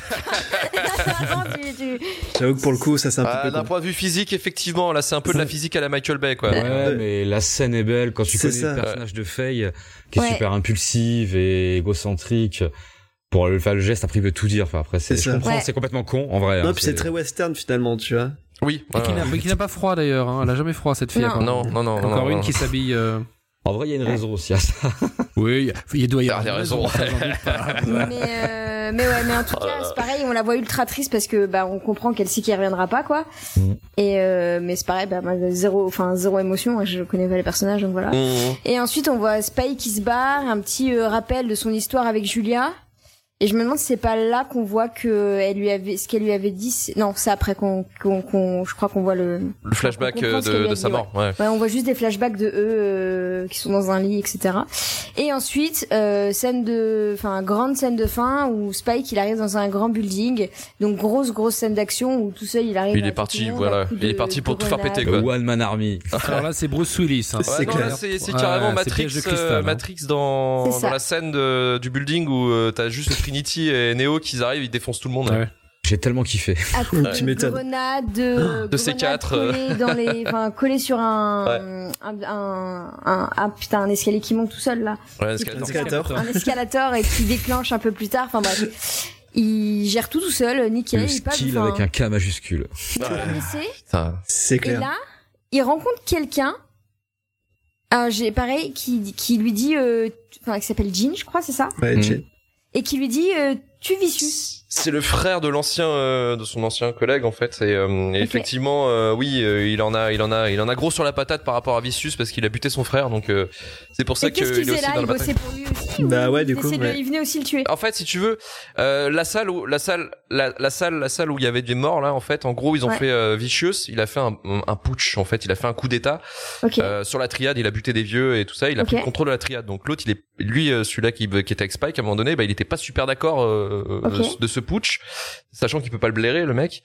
tu- J'avoue que pour le coup, ça c'est un Ah, peu. D'un point de vue physique, effectivement, là, c'est un peu de la physique à la Michael Bay, quoi. ouais mais la scène est belle quand tu connais ça. le personnage de Faye qui est Ouais. super impulsive et égocentrique pour le faire le geste après il veut tout dire enfin après c'est C'est je ça. comprends Ouais. c'est complètement con en vrai Non, hein, puis c'est très western finalement, tu vois. Oui. Et qui ouais. n'a- mais qui n'a pas froid d'ailleurs, hein. elle a jamais froid cette fille. Non. Non, non, non, non. Encore non, une non. qui s'habille. euh, en vrai il y a une raison aussi à ça [laughs] Oui, il doit y Ah, avoir des raisons. [laughs] mais euh, mais ouais mais en tout cas c'est pareil on la voit ultra triste parce que bah on comprend qu'elle sait qu'il reviendra pas quoi Mm. et euh, mais c'est pareil bah moi, zéro enfin zéro émotion je connais pas les personnages donc voilà Mmh. et ensuite on voit Spike qui se barre un petit euh, rappel de son histoire avec Julia et je me demande si c'est pas là qu'on voit que elle lui avait ce qu'elle lui avait dit non c'est après qu'on qu'on qu'on- je crois qu'on voit le Le flashback euh, de, sa mort, ouais. Ouais, on voit juste des flashbacks de eux euh, qui sont dans un lit, etc. Et ensuite, euh, scène de, enfin grande scène de fin où Spike il arrive dans un grand building, donc grosse grosse scène d'action où tout seul il arrive. Il est parti, monde voilà. Il est parti pour tout faire péter, le quoi. one man army [laughs] Alors là, c'est Bruce Willis. hein. C'est Ouais, clair. là, c'est carrément Matrix, euh, hein. Matrix dans, la scène de- du building où euh, t'as juste [laughs] Trinity et Neo qui arrivent, ils défoncent tout le monde. Ouais. J'ai tellement kiffé. à [laughs] coups Tu de m'étonnes. grenades, de, [gasps] De C4, grenades collées dans les, [laughs] enfin collées sur un, un, un, un, un- putain un escalier qui monte tout seul là, Ouais, Un escalator. escalator. un escalator et qui déclenche un peu plus tard. Enfin bref, il gère tout tout seul, nickel. Le il skill enfin, avec un K majuscule. Putain. C'est Et clair. là, il rencontre quelqu'un. J'ai pareil qui qui lui dit, euh, enfin qui s'appelle Jean, je crois, c'est ça, Ouais, Mhm. Et qui lui dit, euh, tu Vicious. C'est le frère de l'ancien, euh, de son ancien collègue en fait. Et, euh, et effectivement, euh, oui, euh, il en a, il en a, il en a gros sur la patate par rapport à Vicious parce qu'il a buté son frère. Donc euh, c'est pour ça qu'il qu'il est aussi là? dans Il la bossait pour lui aussi. Bah ou ouais, il du coup, de-. Il venait aussi le tuer. En fait, si tu veux, euh, la salle où la salle la, la salle la salle où il y avait des morts là, en fait, en gros, ils ont Ouais. fait euh, Vicious. Il a fait un, un putsch en fait. Il a fait un coup d'état Ok. euh, sur la triade. Il a buté des vieux et tout ça. Il a pris le contrôle de la triade. Donc l'autre, il est lui, euh, celui-là qui, qui était avec Spike, à un moment donné, bah, il était pas super d'accord euh, Ok. de ce putsch, sachant qu'il peut pas le blairer le mec.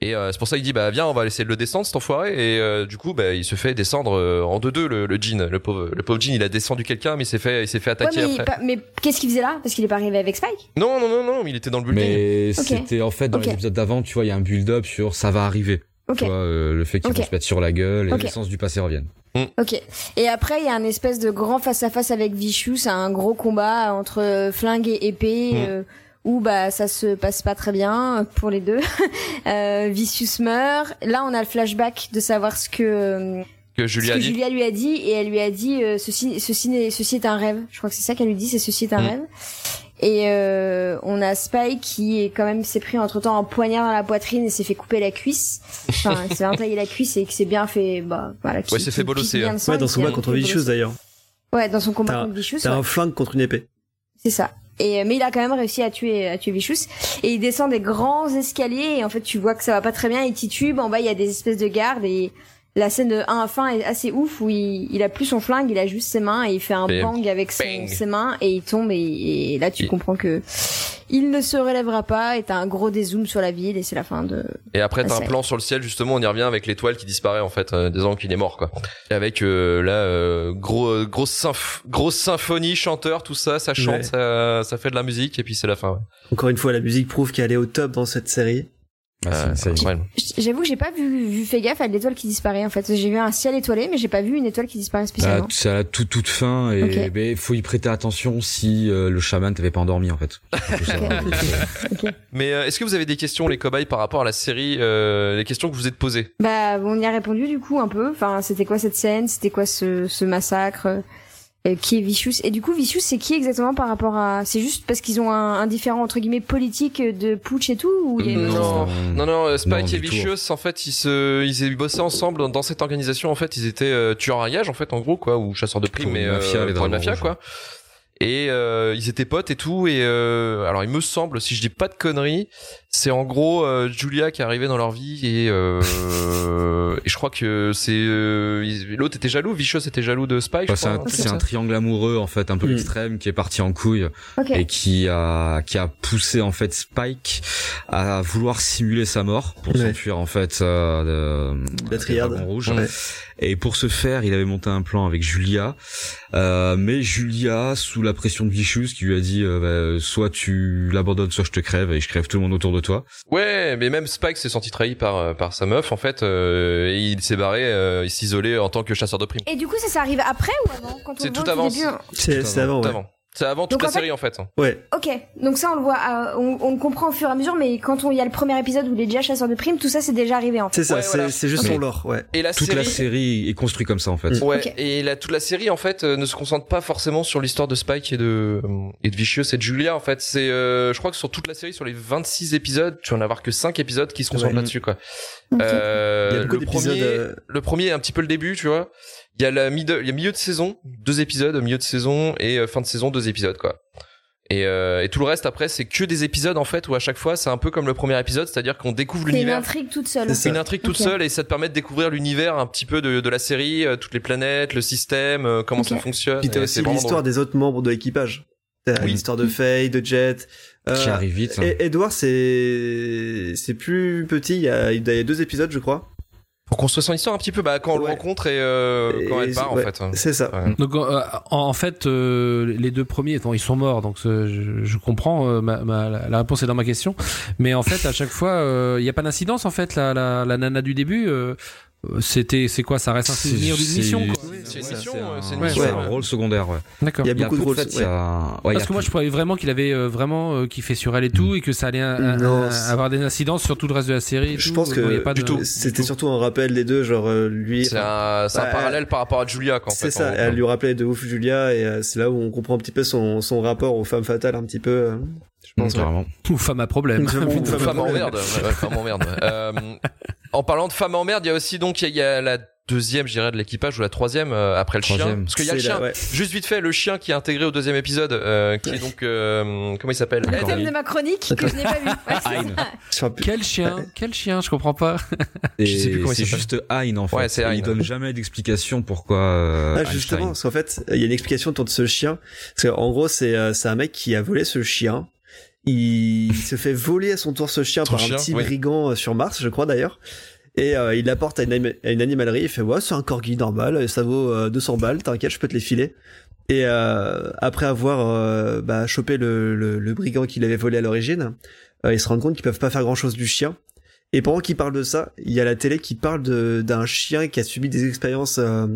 Et euh, c'est pour ça qu'il dit bah viens, on va essayer de le descendre cet enfoiré. Et euh, du coup, bah il se fait descendre euh, en deux deux le, le Jean, le pauvre le pauvre Jean. Il a descendu quelqu'un, mais il s'est fait il s'est fait Ouais, attaquer mais, après. mais qu'est-ce qu'il faisait là? Parce qu'il est pas arrivé avec Spike? Non non non non, il était dans le building. Mais c'était en fait dans Ok. les épisodes d'avant, tu vois, il y a un build-up sur ça va arriver. Tu vois, euh, le fait vont se mettre sur la gueule et Ok. les sens du passé reviennent. Ok. Et après, il y a un espèce de grand face à face avec Vicious, un gros combat entre flingue et épée. Mm. euh, où bah ça se passe pas très bien pour les deux. [laughs] euh, Vicious meurt. Là, on a le flashback de savoir ce que euh, que ce Julia que. Julia lui a dit et elle lui a dit euh, ceci ceci ceci est un rêve. Je crois que c'est ça qu'elle lui dit, c'est ceci est un Mm. rêve. Et euh, on a Spike qui est quand même s'est pris entre temps un poignard dans la poitrine et s'est fait couper la cuisse. [laughs] Enfin, il s'est entaillé la cuisse et que c'est bien fait. Bah voilà. qui- Ouais, il s'est qui fait bolosser, hein. Ouais, dans qui son a combat contre fait Vicious d'ailleurs. Ouais, dans son combat contre Vicious. T'as ouais. un flingue contre une épée. C'est ça. Et mais il a quand même réussi à tuer à tuer Vicious et il descend des grands escaliers et en fait tu vois que ça va pas très bien, il titube, en bas il y a des espèces de gardes et la scène de 1 à fin est assez ouf où il, il a plus son flingue, il a juste ses mains et il fait un bang avec son- bang. ses mains et il tombe et, et là tu Et- comprends que il ne se relèvera pas et t'as un gros dézoom sur la ville et c'est la fin de Et après, t'as un plan sur le ciel, justement, on y revient avec l'étoile qui disparaît, en fait, euh, disant qu'il est mort, quoi. Et avec, euh, là, euh, gros, euh, grosse, symph- grosse symphonie, chanteur, tout ça, ça chante, Ouais. ça, ça fait de la musique, et puis c'est la fin, ouais. Encore une fois, la musique prouve qu'elle est au top dans cette série. Ah, Euh. J'avoue que j'ai pas vu, vu fait gaffe à l'étoile qui disparaît en fait. J'ai vu un ciel étoilé mais j'ai pas vu une étoile qui disparaît Bah, spécialement. c'est à la toute toute fin et Ok. ben, faut y prêter attention si euh, le chaman t'avait pas endormi en fait. [laughs] Mais euh, est-ce que vous avez des questions, les cobayes, par rapport à la série, euh, les questions que vous êtes posées? Bah, on y a répondu du coup un peu. Enfin, c'était quoi cette scène? C'était quoi ce, ce massacre? Euh, Qui est Vicious Et du coup, Vicious, c'est qui exactement par rapport à C'est juste parce qu'ils ont un, un différent entre guillemets politique de putsch et tout ou il y a une Non. Non, non, euh, Spike Non, et tout. Vicious, en fait, ils se, ils bossaient ensemble dans- cette organisation. En fait, ils étaient euh, tueurs à gages, en fait, en gros, quoi, ou chasseurs de primes, Pour mais mafia, euh, pour une mafia, rouges. quoi. Et euh, ils étaient potes et tout. Et euh, alors, il me semble, si je dis pas de conneries, c'est en gros euh, Julia qui est arrivée dans leur vie et, euh, [laughs] et je crois que c'est euh, l'autre était jaloux, Vicious était jaloux de Spike. Bah, je c'est un, crois, c'est comme un triangle amoureux en fait un peu Mm. extrême qui est parti en couille Ok. et qui a qui a poussé en fait Spike à vouloir simuler sa mort pour Ouais. s'enfuir en fait euh, de, La triade. rouges. Ouais. Et pour ce faire, il avait monté un plan avec Julia, euh, mais Julia, sous la pression de Vicious, qui lui a dit euh, bah, soit tu l'abandonnes, soit je te crève et je crève tout le monde autour de toi. Ouais, mais même Spike s'est senti trahi par euh, par sa meuf en fait. euh, et il s'est barré, euh, il s'isolait en tant que chasseur de primes. Et du coup, ça, ça arrive après ou avant Quand on C'est tout avant. c'est avant. C'est avant toute Donc, la en fait- série en fait. Ouais. Ok, donc ça on le voit, euh, on, on le comprend au fur et à mesure, mais quand on- il y a le premier épisode où il est déjà chasseur de primes, tout ça c'est déjà arrivé en fait. C'est ça, Ouais, c'est voilà. juste son lore, ouais. Et la Toute série. la série est construite comme ça en fait. Mm. Ouais, et la, toute la série en fait euh, ne se concentre pas forcément sur l'histoire de Spike et de et de Vicious et de Julia en fait. C'est, euh, je crois que sur toute la série, sur les 26 épisodes, tu vas en avoir que 5 épisodes qui se concentrent Ouais. là-dessus quoi. Ok. Euh, Il y a beaucoup le premier, euh, le premier est un petit peu le début, tu vois. Il y a la middle, il y a milieu de saison, deux épisodes, milieu de saison et euh, fin de saison, deux épisodes quoi. Et, euh, et tout le reste après c'est que des épisodes en fait où à chaque fois c'est un peu comme le premier épisode, c'est-à-dire qu'on découvre C'est une l'univers. intrigue toute seule. C'est une intrigue toute seule et ça te permet de découvrir l'univers un petit peu de, de la série, euh, toutes les planètes, le système, euh, comment ça fonctionne. Puis t'as et aussi l'histoire des autres membres de l'équipage. Oui. l'histoire de Faye, de Jet. Qui arrive vite. et Edward, c'est c'est plus petit. Il y a, il y a deux épisodes, je crois. Pour construire son histoire un petit peu, bah, quand on le rencontre et, euh, Et quand elle part, ouais, en fait. C'est ça. Ouais. Donc euh, en, en fait, euh, les deux premiers, bon, ils sont morts, donc je, je comprends. euh, ma, ma- la la réponse est dans ma question. Mais en fait, à chaque fois, euh, il n'y a pas d'incidence. En fait, la, la, la nana du début, euh, c'était, c'est quoi Ça reste un souvenir d'une mission. C'est une ouais, mission, c'est euh, une ouais, mission, c'est ouais. un rôle secondaire, ouais. D'accord. Il y a Il y a beaucoup de rôles. fait, ouais. a- ouais, Parce que moi, je croyais vraiment qu'il avait euh, vraiment euh, kiffé sur elle et tout, et que ça allait Non, avoir des incidences sur tout le reste de la série. et Je tout. pense que de- du tout. C'était surtout un rappel des deux, genre euh, lui. C'est un, bah, parallèle par rapport à Julia, quand C'est ça. en Elle lui rappelait de ouf Julia et c'est là où on comprend un petit peu son son rapport aux femmes fatales un petit peu. Je pense. ouais. carrément. Ou femme à problème. Vraiment, [laughs] Ou Femme en merde. Ouais, ouais, femme en merde. En parlant de femme en merde, il y a aussi donc il y a- il y, a la deuxième, je dirais, de l'équipage ou la troisième euh, après le chien. Troisième. Parce qu'il y a le chien. ouais. Juste vite fait, le chien qui est intégré au deuxième épisode, euh, qui est donc euh, comment il s'appelle? Le thème de ma chronique que je n'ai pas vu. [laughs] Ouais, Hein. Quel chien? Quel chien? Je comprends pas. Et [laughs] Je sais plus comment il c'est juste Hein en fait. Ouais, c'est. Il donne jamais d'explication pourquoi. euh, Ah, justement, Einstein. parce qu'en fait, il y a une explication autour de ce chien. Parce qu'en gros, c'est euh, c'est un mec qui a volé ce chien. Il se fait voler à son tour ce chien Son par chien, un petit brigand euh, sur Mars, je crois d'ailleurs. Et euh, il l'apporte à, une anima- à une animalerie. Il fait ouais, c'est un corgi normal, ça vaut euh, 200 balles. T'inquiète, je peux te les filer. Et euh, après avoir euh, bah, chopé le, le, le brigand qu'il avait volé à l'origine, euh, ils se rendent compte qu'ils peuvent pas faire grand chose du chien. Et pendant qu'ils parlent de ça, il y a la télé qui parle de- d'un chien qui a subi des expériences euh,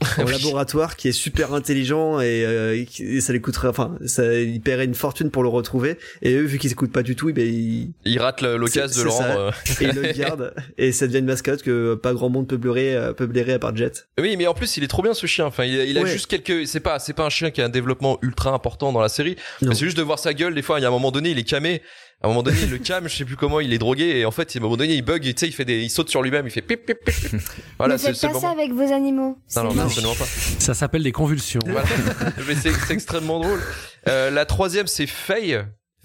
[laughs] en Oui. laboratoire, qui est super intelligent et, euh, et ça coûterait, enfin, ça, ils paieraient une fortune pour le retrouver. Et eux, vu qu'ils écoutent pas du tout, eh ben, ils, Il rate le- l'occasion de le ça. rendre. [laughs] et ils le gardent. Et ça devient une mascotte que pas grand monde peut blairer, euh, peut blairer à part Jet. Oui, mais en plus, il est trop bien ce chien. Enfin, il a, il a Ouais. juste quelques. C'est pas, c'est pas un chien qui a un développement ultra important dans la série. Mais c'est juste de voir sa gueule. Des fois, il y a un moment donné, il est camé. À un moment donné, il le came. Je sais plus comment. Il est drogué et en fait, à un moment donné, il bug. et Tu sais, il fait des, il saute sur lui-même. Il fait pip pip pip. [laughs] Voilà, ne faites pas ça avec vos animaux. Non, non, absolument pas. Ça s'appelle des convulsions. Voilà. [laughs] Mais c'est extrêmement drôle. Euh, la troisième, c'est Faye.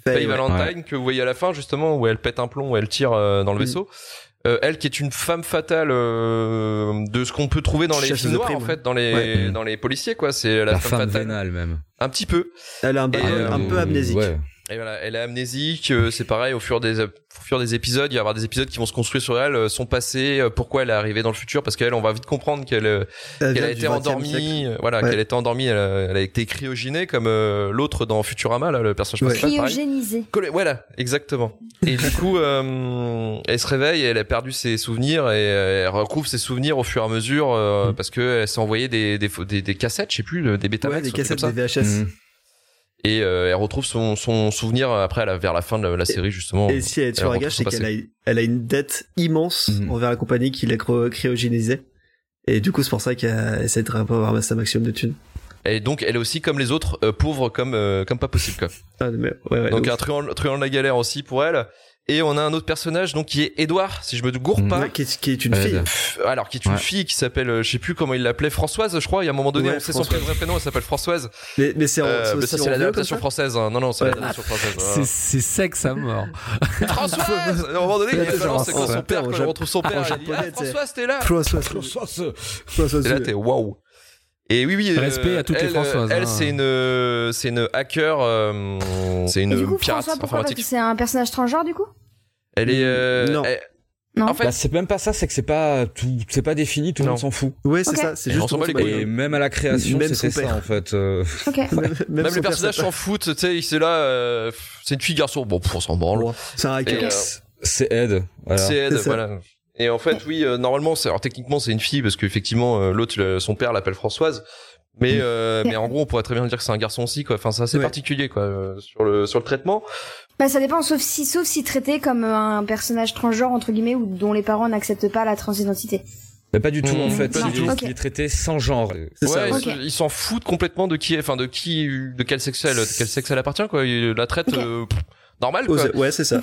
Faye Faye, ouais. Valentine que vous voyez à la fin justement où elle pète un plomb, où elle tire euh, dans le Mm. vaisseau. Euh, elle qui est une femme fatale euh, de ce qu'on peut trouver dans les films noirs primes, en fait, dans les Ouais. dans les policiers quoi. C'est la, La femme, femme fatale. vénale même. Un petit peu. Elle a un, Et, un- euh, un peu amnésique. Et voilà, elle est amnésique. euh, c'est pareil au fur des au fur des épisodes, il va y avoir des épisodes qui vont se construire sur elle, euh, son passé, euh, pourquoi elle est arrivée dans le futur, parce qu'elle, on va vite comprendre qu'elle euh, Elle qu'elle a été 20e endormie, siècle. euh, voilà, Ouais. qu'elle était endormie, elle a, elle a été cryogénée comme euh, l'autre dans Futurama, là, le personnage Ouais. principal. pareil. Cryogénisé. Collé- Voilà, exactement. Et du coup, euh, elle se réveille, elle a perdu ses souvenirs et euh, elle recouvre ses souvenirs au fur et à mesure euh, parce que elle s'est envoyé des, des des des cassettes, je sais plus, des Betamax, Ouais, des cassettes, comme ça. des VHS. Mhm. Et euh, elle retrouve son son souvenir après, vers la fin de la, la série justement. Et si elle est sur un gage, c'est qu'elle a, elle a une dette immense Mhm. envers la compagnie qui l'a cryogénisée. Et du coup, c'est pour ça qu'elle essaie de ramasser un maximum de thunes. Et donc, elle est aussi comme les autres, euh, pauvre comme euh, comme pas possible quoi. Ah, mais- ouais, ouais, Donc un triangle, triangle de la galère aussi pour elle. Et on a un autre personnage donc qui est Edouard, si je me gourre pas. Ouais, qui, est, qui est une fille. Pff, Alors qui est une Ouais. fille qui s'appelle, euh, je sais plus comment il l'appelait, Françoise, je crois. Il y a un moment donné, Ouais, on sait son vrai prénom, elle s'appelle Françoise. Mais, mais c'est Euh, vieux, l'adaptation française. hein. Non non, c'est Ouais. l'adaptation française. C'est voilà. c'est sexe à mort. [laughs] Françoise. À un moment donné, il balance, quand son père, quand il jap- retrouve son père, ah. Françoise, t'es là. Françoise. Françoise. Et là, t'es waouh. Et oui, oui. euh, Respect à toutes les elle, Françoises, Elle, hein. c'est une, euh, c'est une hacker, euh, c'est une Et du coup, pirate François, pourquoi Parce que informatique. c'est un personnage transgenre, du coup? Elle est, euh, Non. elle- Non. En fait, Bah, c'est même pas ça, c'est que c'est pas tout, c'est pas défini, tout le monde s'en fout. Ouais, c'est ça. C'est juste s'en bat les comment couilles. c'est Et même à la création, Même c'était ça en fait. euh, Ok. Même, même même son les personnages personnage- s'en foutent, tu sais, c'est là, euh, c'est une fille garçon, bon, pff, on s'en branle. Ouais, C'est un hacker. euh, C'est Ed. Voilà. C'est Ed, voilà. Et en fait, oui, euh, normalement, c'est, alors techniquement, c'est une fille parce qu'effectivement, euh, l'autre, son père l'appelle Françoise. Mais, euh, Ok. mais en gros, on pourrait très bien dire que c'est un garçon aussi, quoi. Enfin, c'est assez Ouais. particulier, quoi, euh, sur le, sur le traitement. Bah, ça dépend, sauf si, sauf si traité comme euh, un personnage transgenre, entre guillemets, ou dont les parents n'acceptent pas la transidentité. Mais pas du tout Mmh, en fait. pas du il, tout. est, Ok. il est traité sans genre. C'est ça, ouais, ouais. ils se- ils s'en foutent complètement de qui, est- enfin, de qui, de quel sexe elle, de quel sexe elle appartient, quoi. Ils la traitent, Ok. euh, pff, normal, quoi. ouais, c'est ça.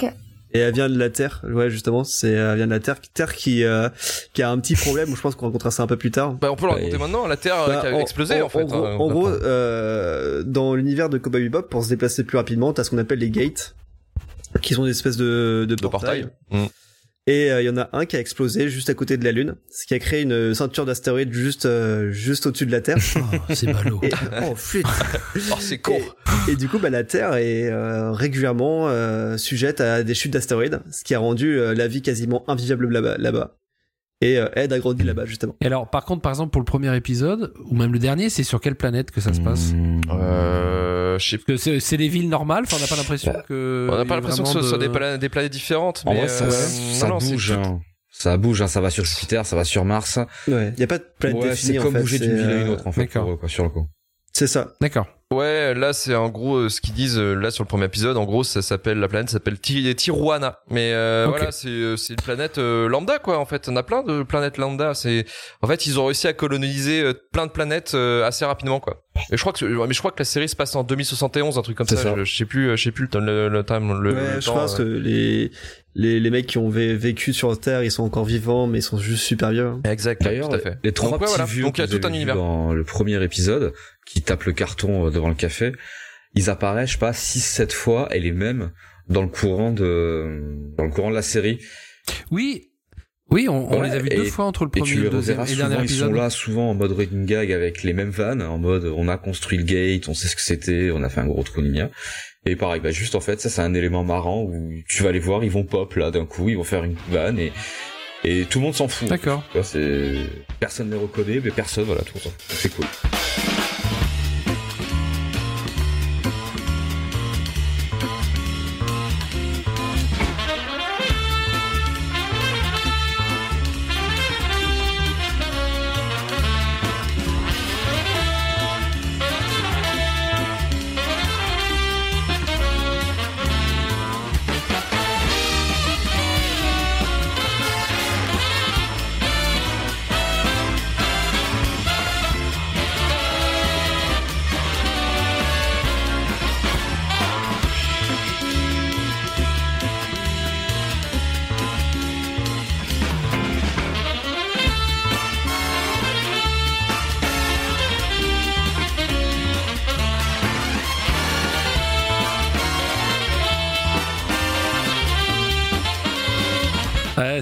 Et elle vient de la Terre. Ouais, justement, c'est elle vient de la Terre. Terre qui euh, qui a un petit problème. Je pense qu'on rencontrera ça un peu plus tard. Bah, on peut le raconter Ouais. maintenant, la Terre Bah, qui a en- explosé, en, fait. gros, hein, en gros, maintenant. euh, dans l'univers de Cowboy Bebop, pour se déplacer plus rapidement, t'as ce qu'on appelle les gates, qui sont des espèces de, de, de portail. portails. Mm. Et euh, il y en a un qui a explosé juste à côté de la Lune, ce qui a créé une ceinture d'astéroïdes juste euh, juste au-dessus de la Terre. [laughs] Oh, c'est ballot. Et, oh, flûte. [laughs] Oh, c'est con. Et du coup, bah, la Terre est euh, régulièrement euh, sujette à des chutes d'astéroïdes, ce qui a rendu euh, la vie quasiment invivable là-bas. Et euh, Ed a grandi là-bas justement. Et alors, par contre, par exemple, pour le premier épisode, ou même le dernier, c'est sur quelle planète que ça se passe? Mmh. Euh, je sais que c'est- des villes normales, enfin, on n'a pas l'impression que... On n'a pas a l'impression que ce soit de- des, pla- des planètes différentes. En mais vrai, ça, euh, ça non, bouge. hein. Ça bouge, hein, ça va sur Jupiter, ça va sur Mars. Ouais, il y a pas de planète Ouais, définie c'est en comme fait. bouger d'une ville à une euh, autre, en fait, D'accord. pour eux, quoi, sur le coup. C'est ça. D'accord. Ouais, là c'est en gros euh, ce qu'ils disent euh, là sur le premier épisode. En gros, ça s'appelle la planète s'appelle Ti- Tijuana. Mais euh, voilà, c'est c'est une planète euh, lambda quoi. En fait, on a plein de planètes lambda. C'est en fait ils ont réussi à coloniser euh, plein de planètes euh, assez rapidement quoi. Et je crois que mais je crois que la série se passe en 2071, un truc comme ça. Je, je sais plus, je sais plus le, le, le time. Le, ouais, le je temps, pense euh. que les, les les mecs qui ont vé- vécu sur Terre, ils sont encore vivants, mais ils sont juste super vieux. hein. Exact. D'ailleurs, tout à fait. les trois Donc, ouais, petits voilà. vieux Donc, il y a tout un univers. dans le premier épisode, qui tapent le carton euh, devant le café, ils apparaissent, je sais pas, 6-7 fois, et les mêmes dans le courant de, dans le courant de la série. Oui, oui, on, on Ouais, les a vus et- deux fois entre le Et premier tu et le deuxième et dernier ils sont là souvent en mode running gag avec les mêmes vannes, en mode on a construit le gate, on sait ce que c'était, on a fait un gros trou ninja. Et pareil, bah juste en fait, ça c'est un élément marrant où tu vas les voir, ils vont pop là d'un coup, ils vont faire une vanne et et tout le monde s'en fout. D'accord. Personne ne les reconnaît, mais personne, voilà, tout ça. C'est cool.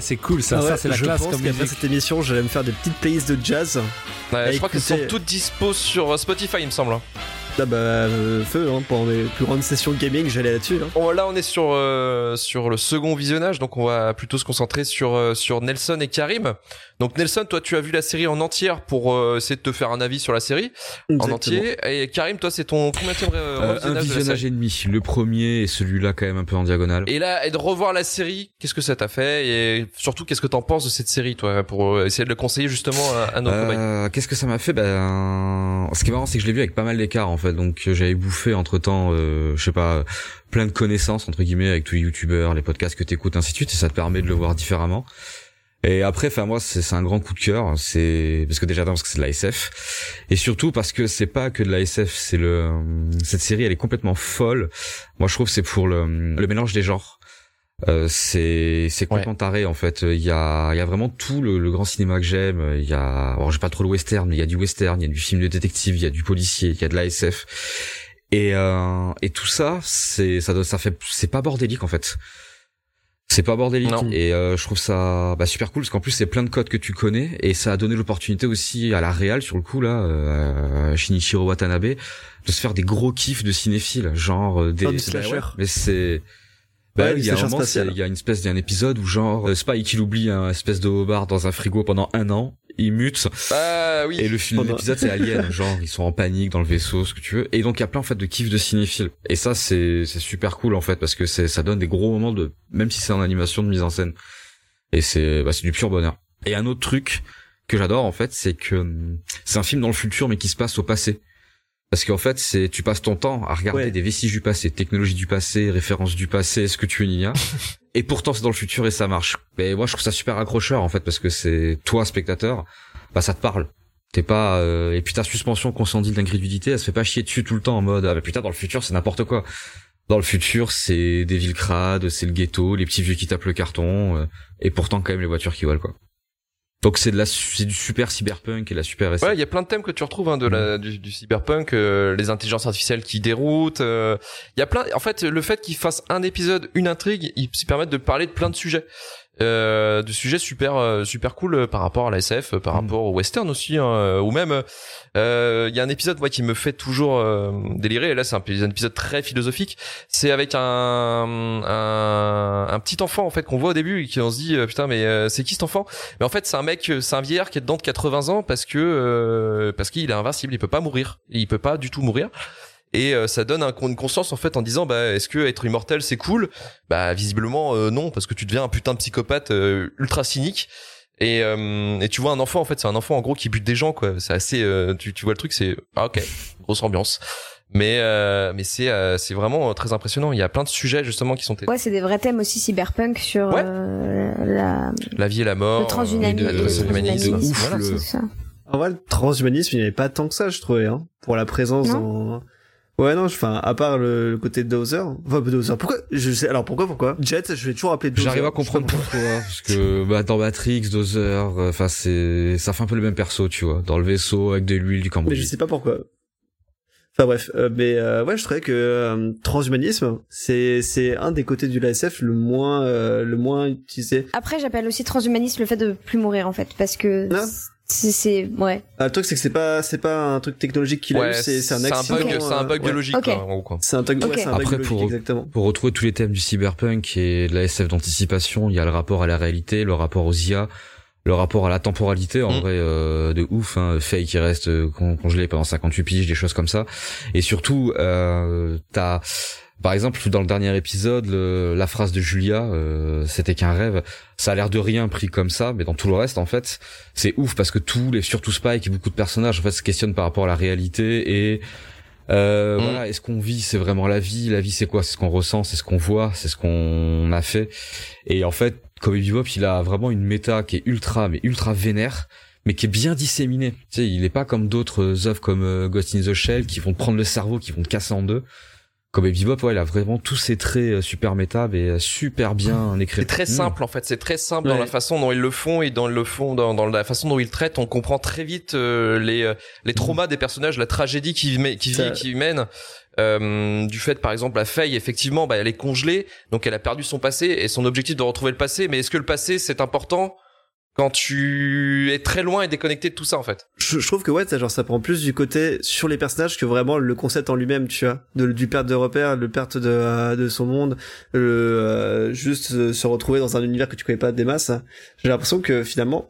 C'est cool ça, Ah ouais, ça c'est la je classe pense comme qu'après musique. cette émission, j'allais me faire des petites playlists de jazz. Ouais, à je crois qu'elles sont toutes dispo sur euh, Spotify, il me semble. hein. Là, bah, euh, feu, hein, pendant mes plus grandes sessions de gaming, j'allais là-dessus. Hein. Bon, là, on est sur euh, sur le second visionnage, donc on va plutôt se concentrer sur euh, sur Nelson et Karim. Donc Nelson, toi, tu as vu la série en entière pour euh, essayer de te faire un avis sur la série? En entier. Et Karim, toi, c'est ton combien de Euh, un visionnage de et demi. Le premier et celui-là quand même un peu en diagonale. Et là, et de revoir la série, qu'est-ce que ça t'a fait? Et surtout, qu'est-ce que t'en penses de cette série, toi, pour euh, essayer de le conseiller justement à, à nos Euh, Qu'est-ce que ça m'a fait? Ben, ce qui est marrant, c'est que je l'ai vu avec pas mal d'écart en fait. Donc euh, j'avais bouffé entre temps, je sais pas, plein de connaissances entre guillemets avec tous les youtubeurs, les podcasts que t'écoutes, ainsi de suite, et ça te permet de le voir différemment. Et après, enfin moi, c'est un grand coup de cœur. C'est parce que déjà parce que c'est de la SF, et surtout parce que c'est pas que de la SF. C'est le cette série, elle est complètement folle. Moi, je trouve c'est pour le, le mélange des genres. Euh, c'est c'est complètement taré en fait. Il y a il y a vraiment tout le, le grand cinéma que j'aime. Il y a alors j'ai pas trop le western, mais il y a du western, il y a du film de détective, il y a du policier, il y a de la SF. Et euh, et tout ça, c'est ça ça fait c'est pas bordélique en fait. C'est pas bordélique Non. et euh, je trouve ça bah, super cool parce qu'en plus c'est plein de codes que tu connais et ça a donné l'opportunité aussi à la réal sur le coup là euh, à Shinichiro Watanabe de se faire des gros kiffs de cinéphiles genre euh, des bah ouais, mais c'est bah Ouais, il y a un moment, il y a une espèce d'un épisode où genre euh, Spike il oublie un espèce de hobard dans un frigo pendant un an il mute. Ah oui. et le film l'épisode c'est Alien [laughs] genre ils sont en panique dans le vaisseau ce que tu veux. Et donc il y a plein en fait de kiffs de cinéphiles. Et ça c'est c'est super cool en fait parce que c'est ça donne des gros moments de même si c'est en animation de mise en scène. Et c'est bah, c'est du pur bonheur. Et un autre truc que j'adore en fait c'est que hum, c'est un film dans le futur mais qui se passe au passé parce qu'en fait c'est tu passes ton temps à regarder Ouais. des vestiges du passé technologies du passé références du passé ce que tu veux Nia [laughs] et pourtant c'est dans le futur et ça marche. Mais moi je trouve ça super accrocheur en fait parce que c'est toi spectateur bah ça te parle. T'es pas euh, et puis ta suspension consciente d'incrédulité elle se fait pas chier dessus tout le temps en mode ah bah putain dans le futur c'est n'importe quoi. Dans le futur c'est des villes crades c'est le ghetto les petits vieux qui tapent le carton euh, et pourtant quand même les voitures qui volent quoi donc c'est de la c'est du super cyberpunk et la super SF. Ouais, il y a plein de thèmes que tu retrouves hein, de la du, du cyberpunk, euh, les intelligences artificielles qui déroutent. euh, Il y a plein. En fait, le fait qu'ils fassent un épisode, une intrigue, ils se permettent de parler de plein de sujets. Euh, de sujets super euh, super cool euh, par rapport à la SF, euh, par Mm. rapport au western aussi, hein, euh, ou même euh, il y a un épisode moi qui me fait toujours euh, délirer. Et là, c'est un, un épisode très philosophique. C'est avec un, un un petit enfant en fait qu'on voit au début et qui on se dit euh, putain mais euh, c'est qui cet enfant? Mais en fait, c'est un mec, euh, c'est un vieillard qui est dedans de 80 ans parce que euh, parce qu'il est invincible, il peut pas mourir, il peut pas du tout mourir. Et euh, ça donne un, une conscience en fait en disant bah est-ce que être immortel c'est cool? Bah visiblement euh, non parce que tu deviens un putain de psychopathe euh, ultra cynique. Et, euh, et tu vois un enfant en fait c'est un enfant en gros qui bute des gens quoi. C'est assez euh, tu, tu vois le truc c'est ah ok grosse ambiance. Mais euh, mais c'est euh, c'est vraiment très impressionnant. Il y a plein de sujets justement qui sont Ouais, c'est des vrais thèmes aussi cyberpunk sur Ouais. euh, la, la vie et la mort, le transhumanisme. euh, le transhumanisme. de ouf, Voilà. le-. En vrai, le transhumanisme, il n'y avait pas tant que ça, je trouvais, hein, pour la présence dans... Ouais, non, enfin, à part le, le côté Dozer. Enfin, Dozer. Pourquoi, je sais, alors pourquoi, pourquoi? Jet, je vais toujours appeler Dozer. J'arrive à comprendre pourquoi, parce que [laughs] bah, dans Matrix, Dozer, euh, enfin c'est, ça fait un peu le même perso, tu vois, dans le vaisseau avec de l'huile, du Mais cambouis. je sais pas pourquoi. Enfin bref, euh, mais euh, ouais, je trouvais que euh, transhumanisme, c'est c'est un des côtés du LSF le moins euh, le moins utilisé. Après, j'appelle aussi transhumanisme le fait de plus mourir en fait, parce que Non. C'est c'est ouais. Ah, le truc c'est que c'est pas c'est pas un truc technologique qu'il a Ouais, eu, c'est c'est un c'est un accident. bug, c'est un bug euh, biologique Ok. quoi, en gros, quoi. C'est un, bug- ouais, un bug Après, pour- exactement. Pour retrouver tous les thèmes du cyberpunk et de la SF d'anticipation, il y a le rapport à la réalité, le rapport aux IA, le rapport à la temporalité, en Mm. vrai, euh, de ouf, hein, Faye qui reste euh, con- congelé pendant 58 piges, des choses comme ça. Et surtout, euh, t'as, par exemple, dans le dernier épisode, le- la phrase de Julia, euh, c'était qu'un rêve, ça a l'air de rien pris comme ça, mais dans tout le reste, en fait, c'est ouf parce que tous les, surtout Spike et beaucoup de personnages, en fait, se questionnent par rapport à la réalité et euh, Mm. voilà, est-ce qu'on vit, c'est vraiment la vie? La vie, c'est quoi? C'est ce qu'on ressent, c'est ce qu'on voit, c'est ce qu'on a fait. Et en fait, Cowboy Bebop, il a vraiment une méta qui est ultra, mais ultra vénère, mais qui est bien disséminée. Tu sais, il est pas comme d'autres œuvres comme euh, Ghost in the Shell qui vont te prendre le cerveau, qui vont te casser en deux. Cowboy Bebop, ouais, il a vraiment tous ses traits euh, super méta, mais euh, super bien écrits. C'est très Mm. simple en fait, c'est très simple dans la façon dont ils le font et dans le fond dans, dans la façon dont ils traitent, on comprend très vite euh, les euh, les traumas des personnages, la tragédie qui mè- qui vit qui mène. Euh, du fait par exemple la Faye effectivement bah elle est congelée donc elle a perdu son passé et son objectif de retrouver le passé. Mais est-ce que le passé c'est important quand tu es très loin et déconnecté de tout ça en fait? Je, je trouve que ouais, ça, genre ça prend plus du côté sur les personnages que vraiment le concept en lui-même, tu vois, de, du perte de repère, le perte de, de son monde, le euh, juste euh, se retrouver dans un univers que tu connais pas des masses. J'ai l'impression que finalement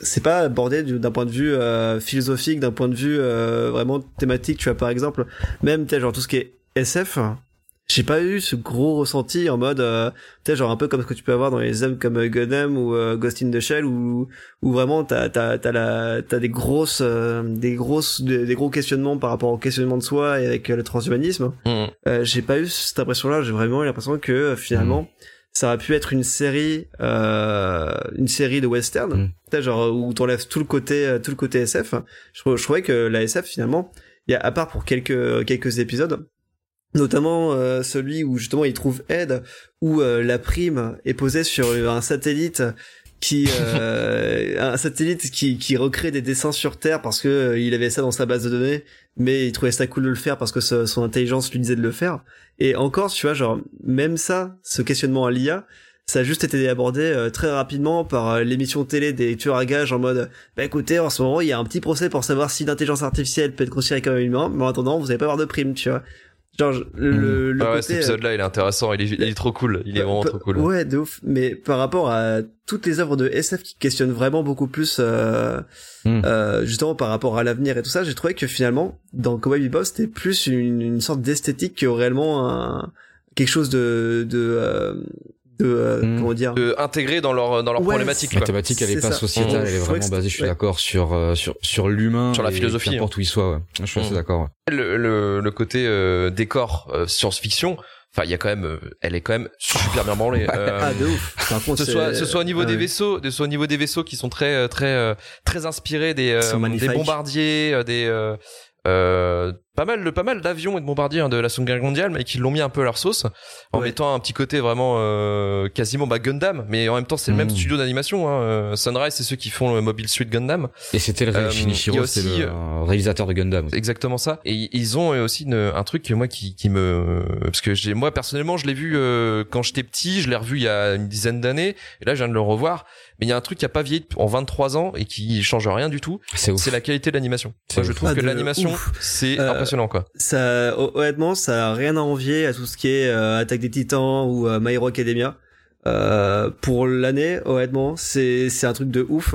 c'est pas abordé du- d'un point de vue euh, philosophique, d'un point de vue euh, vraiment thématique, tu vois par exemple, même tu genre tout ce qui est SF. J'ai pas eu ce gros ressenti en mode, euh, tu sais, genre un peu comme ce que tu peux avoir dans les hommes comme euh, Gundam ou euh, Ghost in the Shell où où vraiment t'as t'as t'as la t'as des grosses euh, des grosses des, des gros questionnements par rapport au questionnement de soi et avec euh, le transhumanisme. Euh, j'ai pas eu cette impression là j'ai vraiment eu l'impression que finalement ça aurait pu être une série euh, une série de western. Mm. peut-être genre où t'enlèves tout le côté tout le côté SF je, je trouvais que la SF finalement il y a à part pour quelques quelques épisodes notamment euh, celui où justement il trouve aide où euh, la prime est posée sur un satellite qui euh, [laughs] un satellite qui qui recrée des dessins sur Terre parce que il avait ça dans sa base de données mais il trouvait ça cool de le faire parce que ce- son intelligence lui disait de le faire. Et encore tu vois genre même ça ce questionnement à l'IA ça a juste été abordé euh, très rapidement par l'émission télé des tueurs à gages en mode bah écoutez en ce moment il y a un petit procès pour savoir si l'intelligence artificielle peut être considérée comme un humain mais en attendant vous allez pas avoir de prime tu vois genre je- le, le Ah ouais, côté, cet euh, épisode là il est intéressant il est, il est trop cool il est vraiment Pe- trop cool Ouais, de ouf. Mais par rapport à toutes les œuvres de SF qui questionnent vraiment beaucoup plus, euh, Mm. euh, justement par rapport à l'avenir et tout ça, j'ai trouvé que finalement, dans Cowboy Bebop, c'était plus une, une sorte d'esthétique que réellement un, quelque chose de, de, euh, de, euh, Mm. comment dire. Euh, intégré dans leur dans leur Ouais, problématique La thématique, elle est C'est pas ça. sociétale, elle est vraiment basée, je suis ouais. d'accord, sur, euh, sur, sur l'humain. Sur la philosophie, N'importe où il soit, ouais. Je suis assez Mm. d'accord, ouais. le, le, le côté euh, décor euh, science-fiction enfin il y a quand même euh, elle est quand même super bien [laughs] branlée Euh, Ah, de ouf. Par contre, ce soit ce soit au niveau ah des vaisseaux de soit au niveau des vaisseaux qui sont très très euh, très inspirés des euh, des bombardiers euh, des euh, pas mal de pas mal d'avions et de bombardiers hein, de la Seconde Guerre mondiale, mais qui l'ont mis un peu à leur sauce en Ouais. mettant un petit côté vraiment euh, quasiment bah, Gundam, mais en même temps c'est le même Mm. studio d'animation. Hein. Euh, Sunrise, c'est ceux qui font le Mobile Suit Gundam. Et c'était le Euh, Shinichiro, c'est le réalisateur de Gundam. Exactement ça. Et ils ont aussi une- un truc que moi qui, qui me parce que j'ai moi personnellement je l'ai vu euh, quand j'étais petit, je l'ai revu il y a une dizaine d'années et là je viens de le revoir. Mais il y a un truc qui a pas vieilli en 23 ans et qui change rien du tout. C'est ouf. C'est la qualité de l'animation. C'est Moi, je trouve Ah, que de l'animation c'est Euh, impressionnant quoi. Ça, hon- honnêtement, ça a rien à envier à tout ce qui est euh, Attaque des Titans ou euh, My Hero Academia. Euh, pour l'année, honnêtement, c'est c'est un truc de ouf.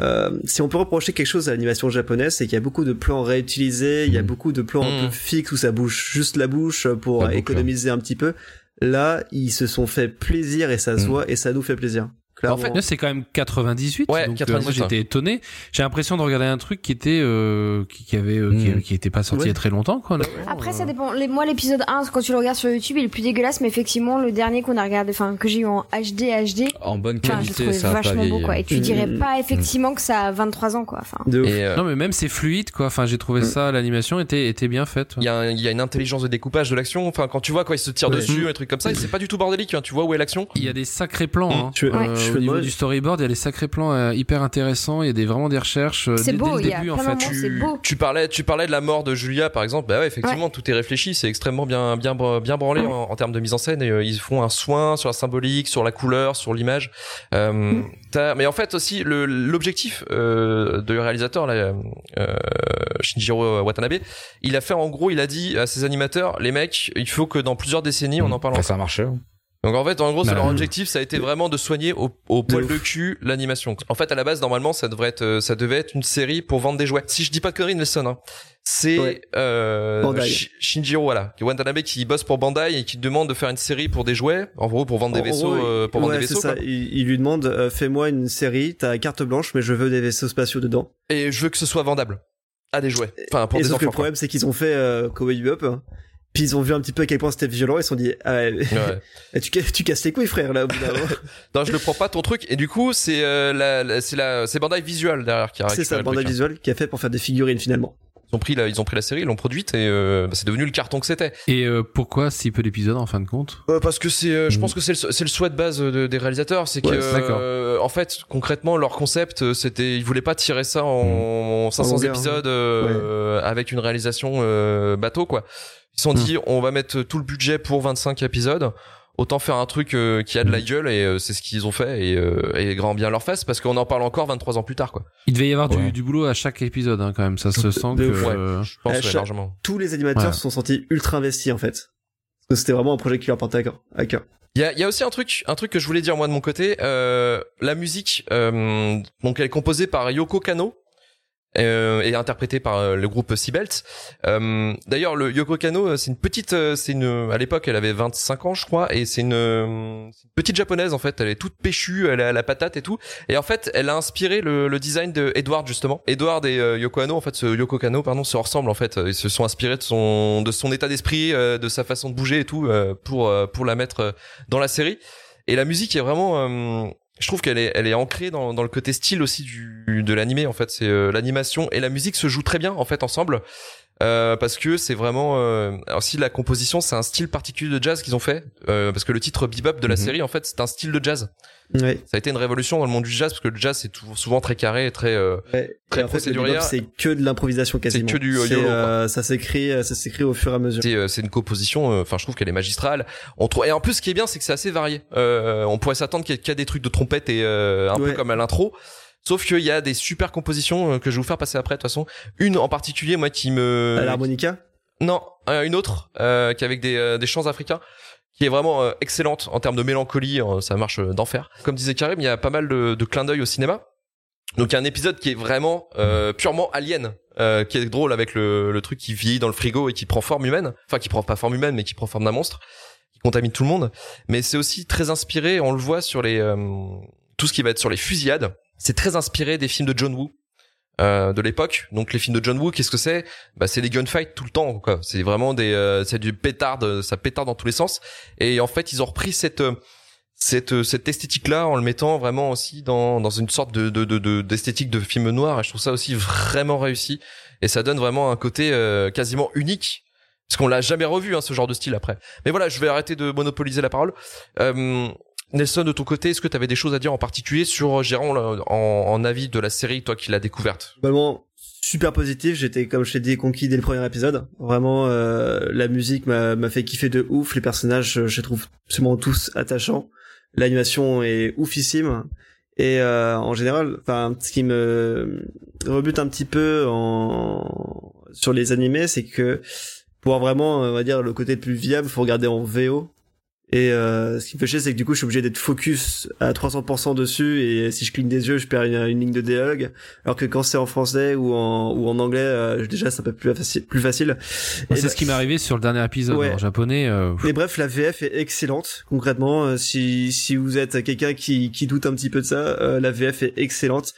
Euh, si on peut reprocher quelque chose à l'animation japonaise, c'est qu'il y a beaucoup de plans réutilisés, il y a Mm. beaucoup de plans un Mm. peu fixes où ça bouge juste la bouche pour La boucle, économiser un petit peu. Là, ils se sont fait plaisir et ça se Mm. voit et ça nous fait plaisir. En fait, Là, c'est quand même 98. Ouais, donc, euh, 98, moi, j'étais étonné. J'ai l'impression de regarder un truc qui était, euh, qui, qui avait, euh, qui, Mm. qui était pas sorti Ouais. il y a très longtemps, quoi. Après, ça Euh, dépend. Les, moi, l'épisode 1, quand tu le regardes sur YouTube, il est plus dégueulasse, mais effectivement, le dernier qu'on a regardé, enfin, que j'ai eu en HD, HD, En bonne qualité, trouvé ça a pas vachement beau, vieilli. quoi. Et tu Mm. dirais pas effectivement que ça a 23 ans, quoi. Enfin, De ouf. Et euh, Non, mais même c'est fluide, quoi. Enfin, j'ai trouvé Mm. ça, l'animation était, était bien faite. il y, a il y a une intelligence de découpage de l'action. Enfin, quand tu vois quand ils se tirent Ouais. dessus, un truc comme ça, et c'est pas du tout bordélique. Hein. Tu vois où est l'action Il y a des sacrés plans. Mm. Hein. Je- Euh, je au niveau du storyboard, il y a des sacrés plans euh, hyper intéressants. Il y a des, vraiment des recherches. euh, C'est dès, beau, il le y a début, en fait. tu, c'est beau. tu parlais, tu parlais de la mort de Julia, par exemple. Bah ouais, effectivement, tout est réfléchi, c'est extrêmement bien, bien, bien branlé en, en termes de mise en scène. Et, euh, ils font un soin sur la symbolique, sur la couleur, sur l'image. Euh, Mm. t'as- mais en fait aussi, le- l'objectif euh, de réalisateur, là, euh, Shinjiro Watanabe, il a fait en gros, il a dit à ses animateurs, les mecs, il faut que dans plusieurs décennies, on en parle Bah, encore. ça a marché. hein. Donc en fait, en gros, c'est Bah, leur objectif, ça a été vraiment de soigner au, au poil de cul l'animation. En fait, à la base, normalement, ça devrait être, euh, ça devait être une série pour vendre des jouets. Si je dis pas de conneries, Nelson, hein, c'est Ouais. euh, Shinjiro, voilà, qui est Watanabe qui bosse pour Bandai et qui demande de faire une série pour des jouets, en gros, pour vendre des vaisseaux, gros, euh, pour vendre des vaisseaux. ça. Il, il lui demande, euh, fais-moi une série, t'as carte blanche, mais je veux des vaisseaux spatiaux dedans. Et je veux que ce soit vendable à des jouets, enfin pour et des sauf que enfants. le problème, c'est qu'ils ont fait euh, Cowboy Bebop, hein. Puis ils ont vu un petit peu à quel point c'était violent, ils se sont dit, ah, ouais. Ouais. [laughs] eh, tu, ca- tu casses les couilles, frère, là, au bout d'un moment. [laughs] Non, je le prends pas ton truc. Et du coup, c'est euh, la, la- c'est la, c'est Bandai Visual derrière qui a C'est ça, Bandai truc, hein. Visual qui a fait pour faire des figurines finalement. Ils ont pris la, ils ont pris la série, ils l'ont produite et euh, bah, c'est devenu le carton que c'était. Et euh, pourquoi si peu d'épisodes en fin de compte? Euh, parce que c'est, euh, je Mm. pense que c'est le, c'est le souhait de base de- des réalisateurs, c'est que, Ouais, d'accord. euh, en fait, concrètement, leur concept, euh, c'était, ils voulaient pas tirer ça en 500 longueur, épisodes euh, avec une réalisation euh, bateau, quoi. Ils se sont dit, on va mettre tout le budget pour 25 épisodes. Autant faire un truc euh, qui a de la gueule et euh, c'est ce qu'ils ont fait et, euh, et grand bien leur face parce qu'on en parle encore 23 ans plus tard quoi. Il devait y avoir Ouais. du, du boulot à chaque épisode, hein, quand même. Ça se sent de que. ouf, ouais. euh, Je pense À ouais, chaque- largement. Tous les animateurs Ouais. se sont sentis ultra investis en fait. Parce que c'était vraiment un projet qui leur portait à cœur. à cœur. Il y a, il y a aussi un truc, un truc que je voulais dire moi de mon côté. Euh, la musique, euh, donc elle est composée par Yoko Kano. Euh, et interprétée par euh, le groupe Seabelt. Euh, D'ailleurs, le Yoko Kano, euh, c'est une petite, euh, c'est une, à l'époque, elle avait 25 ans, je crois, et c'est une, petite japonaise en fait. Elle est toute péchue, elle a la patate et tout. Et en fait, elle a inspiré le, le design de Edward justement. Edward et Yoko Kano, en fait, ce Yoko Kano, pardon, se ressemblent en fait. Ils se sont inspirés de son, de son état d'esprit, de sa façon de bouger et tout, pour, pour la mettre dans la série. Et la musique est vraiment, je trouve qu'elle est, elle est ancrée dans, dans le côté style aussi du, de l'animé en fait. C'est euh, l'animation et la musique se jouent très bien en fait ensemble. Euh, parce que c'est vraiment euh, alors si la composition c'est un style particulier de jazz qu'ils ont fait euh, parce que le titre bebop de la Mhm. série en fait c'est un style de jazz Ouais. ça a été une révolution dans le monde du jazz parce que le jazz c'est souvent très carré très euh, ouais. Très Et bebop, c'est que de l'improvisation quasiment. que du, C'est, YOLO, euh, ça s'écrit, euh, ça s'écrit au fur et à mesure. c'est c'est une composition enfin je trouve qu'elle est magistrale on trouve et en plus ce qui est bien c'est que c'est assez varié euh, on pourrait s'attendre qu'il y ait- des trucs de trompette et euh, un peu comme à l'intro sauf qu'il y a des super compositions euh, que je vais vous faire passer après. De toute façon une en particulier moi qui me À l'harmonica. non euh, une autre euh, qui est avec des, euh, des chants africains qui est vraiment euh, excellente en termes de mélancolie euh, ça marche euh, d'enfer. Comme disait Karim il y a pas mal de, de clins d'œil au cinéma. Donc il y a un épisode qui est vraiment euh, purement alien euh, qui est drôle avec le, le truc qui vieillit dans le frigo et qui prend forme humaine. Enfin qui prend pas forme humaine mais qui prend forme d'un monstre. Qui contamine tout le monde. Mais c'est aussi très inspiré on le voit sur les euh, tout ce qui va être sur les fusillades c'est très inspiré des films de John Woo euh, de l'époque. Donc les films de John Woo qu'est-ce que c'est? Bah c'est des gunfights tout le temps quoi. C'est vraiment des euh, c'est du pétard de- ça pétard dans tous les sens. Et en fait ils ont repris cette euh, cette cette esthétique là en le mettant vraiment aussi dans dans une sorte de de de d'esthétique de, film noir. Et je trouve ça aussi vraiment réussi. Et ça donne vraiment un côté euh, quasiment unique. Parce qu'on l'a jamais revu hein, ce genre de style après. Mais voilà je vais arrêter de monopoliser la parole. Euh, Nelson de ton côté est-ce que tu avais des choses à dire en particulier sur Gérard en, en avis de la série toi qui l'as découverte? Globalement super positif. J'étais comme je t'ai dit conquis dès le premier épisode. Vraiment euh, la musique m'a m'a fait kiffer de ouf. Les personnages je les trouve absolument tous attachants. L'animation est oufissime. Et euh, en général enfin ce qui me rebute un petit peu en sur les animés c'est que pour vraiment on va dire le côté le plus viable faut regarder en VO et euh, ce qui me fait chier, c'est que du coup, je suis obligé d'être focus à 300% dessus, et si je cligne des yeux, je perds une, ligne de dialogue. Alors que quand c'est en français ou en ou en anglais, euh, déjà, c'est un peu plus facile. Plus facile. c'est ce qui m'est arrivé sur le dernier épisode en japonais. Euh... Mais bref, la VF est excellente. Concrètement, euh, si si vous êtes quelqu'un qui qui doute un petit peu de ça, euh, la VF est excellente.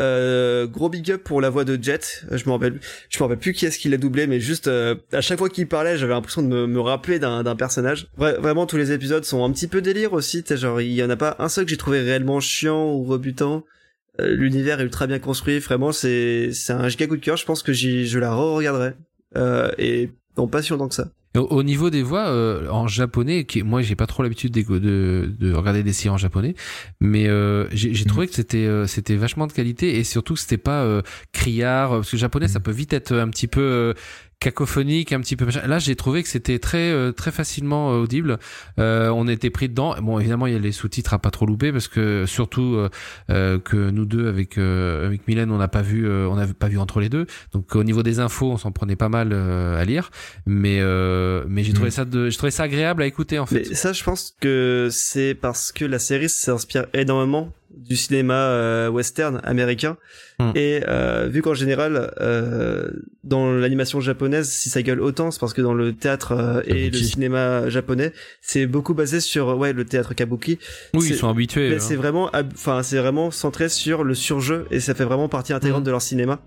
Euh, gros big up pour la voix de Jet. Je me rappelle, je me rappelle plus qui est-ce qui l'a doublé, mais juste euh, à chaque fois qu'il parlait, j'avais l'impression de me, me rappeler d'un personnage. vraiment, tous les épisodes sont un petit peu délire aussi. Genre, il y en a pas un seul que j'ai trouvé réellement chiant ou rebutant. Euh, l'univers est ultra bien construit. Vraiment, c'est c'est un giga coup de cœur. Je pense que je la re-regarderai et non pas si longtemps que ça. Au, niveau des voix euh, en japonais, qui, moi j'ai pas trop l'habitude de, de, de, regarder des séries en japonais, mais euh, j'ai mhm. trouvé que c'était euh, c'était vachement de qualité et surtout que c'était pas criard parce que le japonais ça mhm. peut vite être un petit peu cacophonique, un petit peu. Là, j'ai trouvé que c'était très euh, très facilement euh, audible. Euh, on était pris dedans. Bon, évidemment, il y a les sous-titres à pas trop louper parce que surtout que nous deux avec avec Mylène, on n'a pas vu on n'a pas vu entre les deux. Donc au niveau des infos, on s'en prenait pas mal à lire, mais mais j'ai trouvé mm. ça de j'ai trouvé ça agréable à écouter en fait. Mais ça, je pense que c'est parce que la série s'inspire énormément du cinéma euh, western américain hmm. et euh, vu qu'en général euh, dans l'animation japonaise si ça gueule autant c'est parce que dans le théâtre et le cinéma japonais c'est beaucoup basé sur ouais le théâtre kabuki oui ils sont habitués hein. c'est vraiment enfin c'est vraiment centré sur le surjeu et ça fait vraiment partie intégrante hmm. de leur cinéma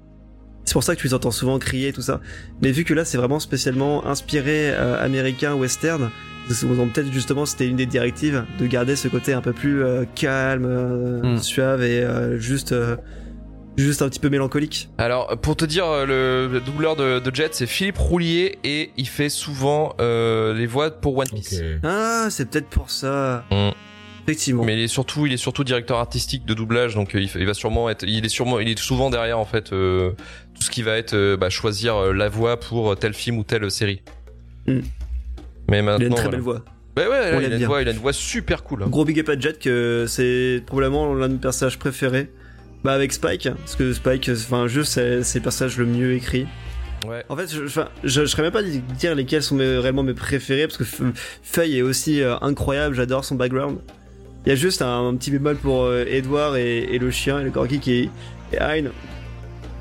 c'est pour ça que tu les entends souvent crier tout ça mais vu que là c'est vraiment spécialement inspiré américain western peut-être justement c'était une des directives de garder ce côté un peu plus euh, calme, euh, hmm. suave et euh, juste juste un petit peu mélancolique. Alors pour te dire le, doubleur de, Jet c'est Philippe Roulier et il fait souvent les voix pour One Piece. Ah c'est peut-être pour ça. Hmm. Effectivement. Mais il est surtout il est surtout directeur artistique de doublage donc il, va sûrement être il est sûrement il est souvent derrière en fait tout ce qui va être bah, choisir la voix pour tel film ou telle série. Hmm. Mais maintenant, il a une très belle voix. Bah ouais, il, a une voix, il a une voix super cool. Gros big up à Jet que c'est probablement l'un de mes personnages préférés. Bah avec Spike, parce que Spike, enfin juste c'est le personnage le mieux écrit. Ouais. En fait, je, je, serais même pas dire lesquels sont réellement mes préférés parce que Feuille est aussi euh, incroyable. J'adore son background. Il y a juste un, petit bémol pour euh, Edward et, le chien et le corgi qui est et Hein,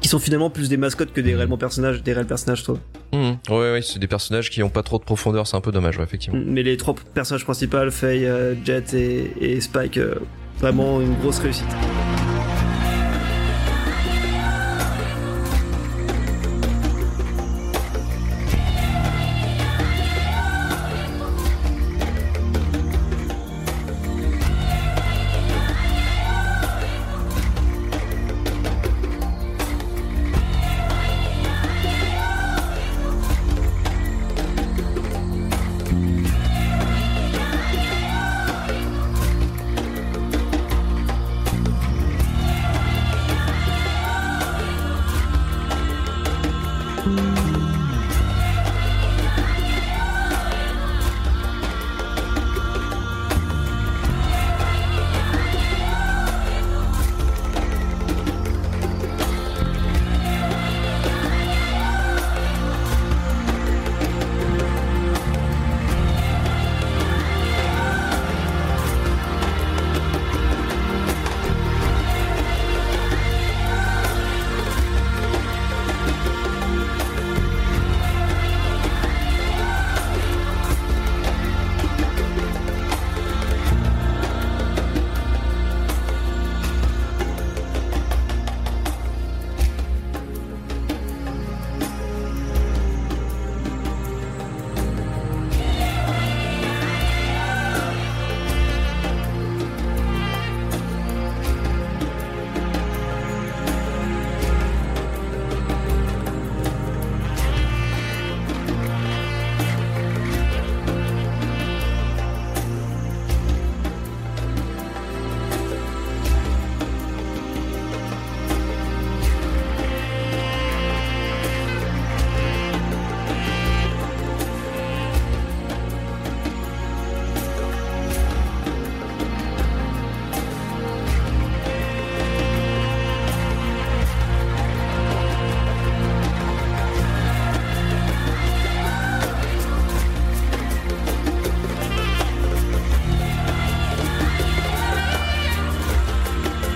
qui sont finalement plus des mascottes que des réellement personnages, des réels personnages, trouve. Mmh. Ouais, ouais, c'est des personnages qui ont pas trop de profondeur, c'est un peu dommage, effectivement. Mais les trois personnages principaux, Faye, euh, Jet et, Spike, euh, vraiment une grosse réussite.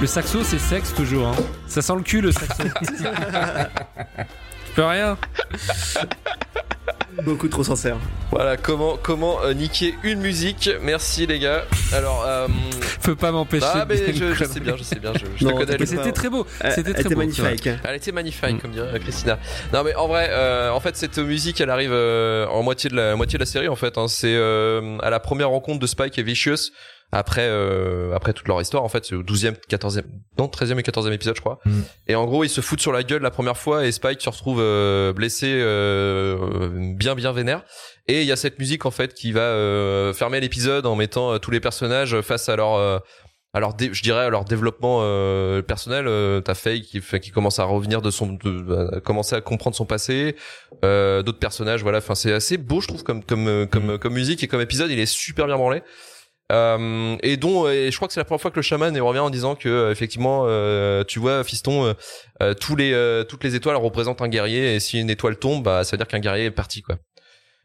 Saxo, c'est sexe toujours. Hein. Ça sent le cul le saxo. [laughs] tu peux rien. Beaucoup trop sincère. Voilà, comment comment euh, niquer une musique. Merci les gars. Alors, euh, Peux pas m'empêcher. ah, de mais je, je sais bien, je sais bien, je, je Non, te connais. C'était très beau. Elle- C'était très était beau. magnifique. Elle était magnifique, Mm. comme dirait Christina. Non, mais en vrai, euh, en fait, cette musique, elle arrive euh, en moitié de la moitié de la série. En fait, hein. c'est euh, à la première rencontre de Spike et Vicious. Après, euh, après toute leur histoire, en fait, c'est au 12e, 14e, non, 13e et 14e épisode, je crois. Mm. Et en gros, ils se foutent sur la gueule la première fois et Spike se retrouve euh, blessé, euh, bien, bien vénère. Et il y a cette musique, en fait, qui va euh, fermer l'épisode en mettant euh, tous les personnages face à leur, euh, à leur dé- je dirais, à leur développement euh, personnel. Euh, T'as Faye qui, qui commence à revenir de son, de, à commencer à comprendre son passé. Euh, D'autres personnages, voilà. Enfin, c'est assez beau, je trouve, comme, comme, euh, comme, comme musique et comme épisode. Il est super bien branlé. Euh, et dont je crois que c'est la première fois que le chaman revient en disant que euh, effectivement euh, tu vois fiston euh, euh, tous les euh, toutes les étoiles représentent un guerrier et si une étoile tombe bah ça veut dire qu'un guerrier est parti quoi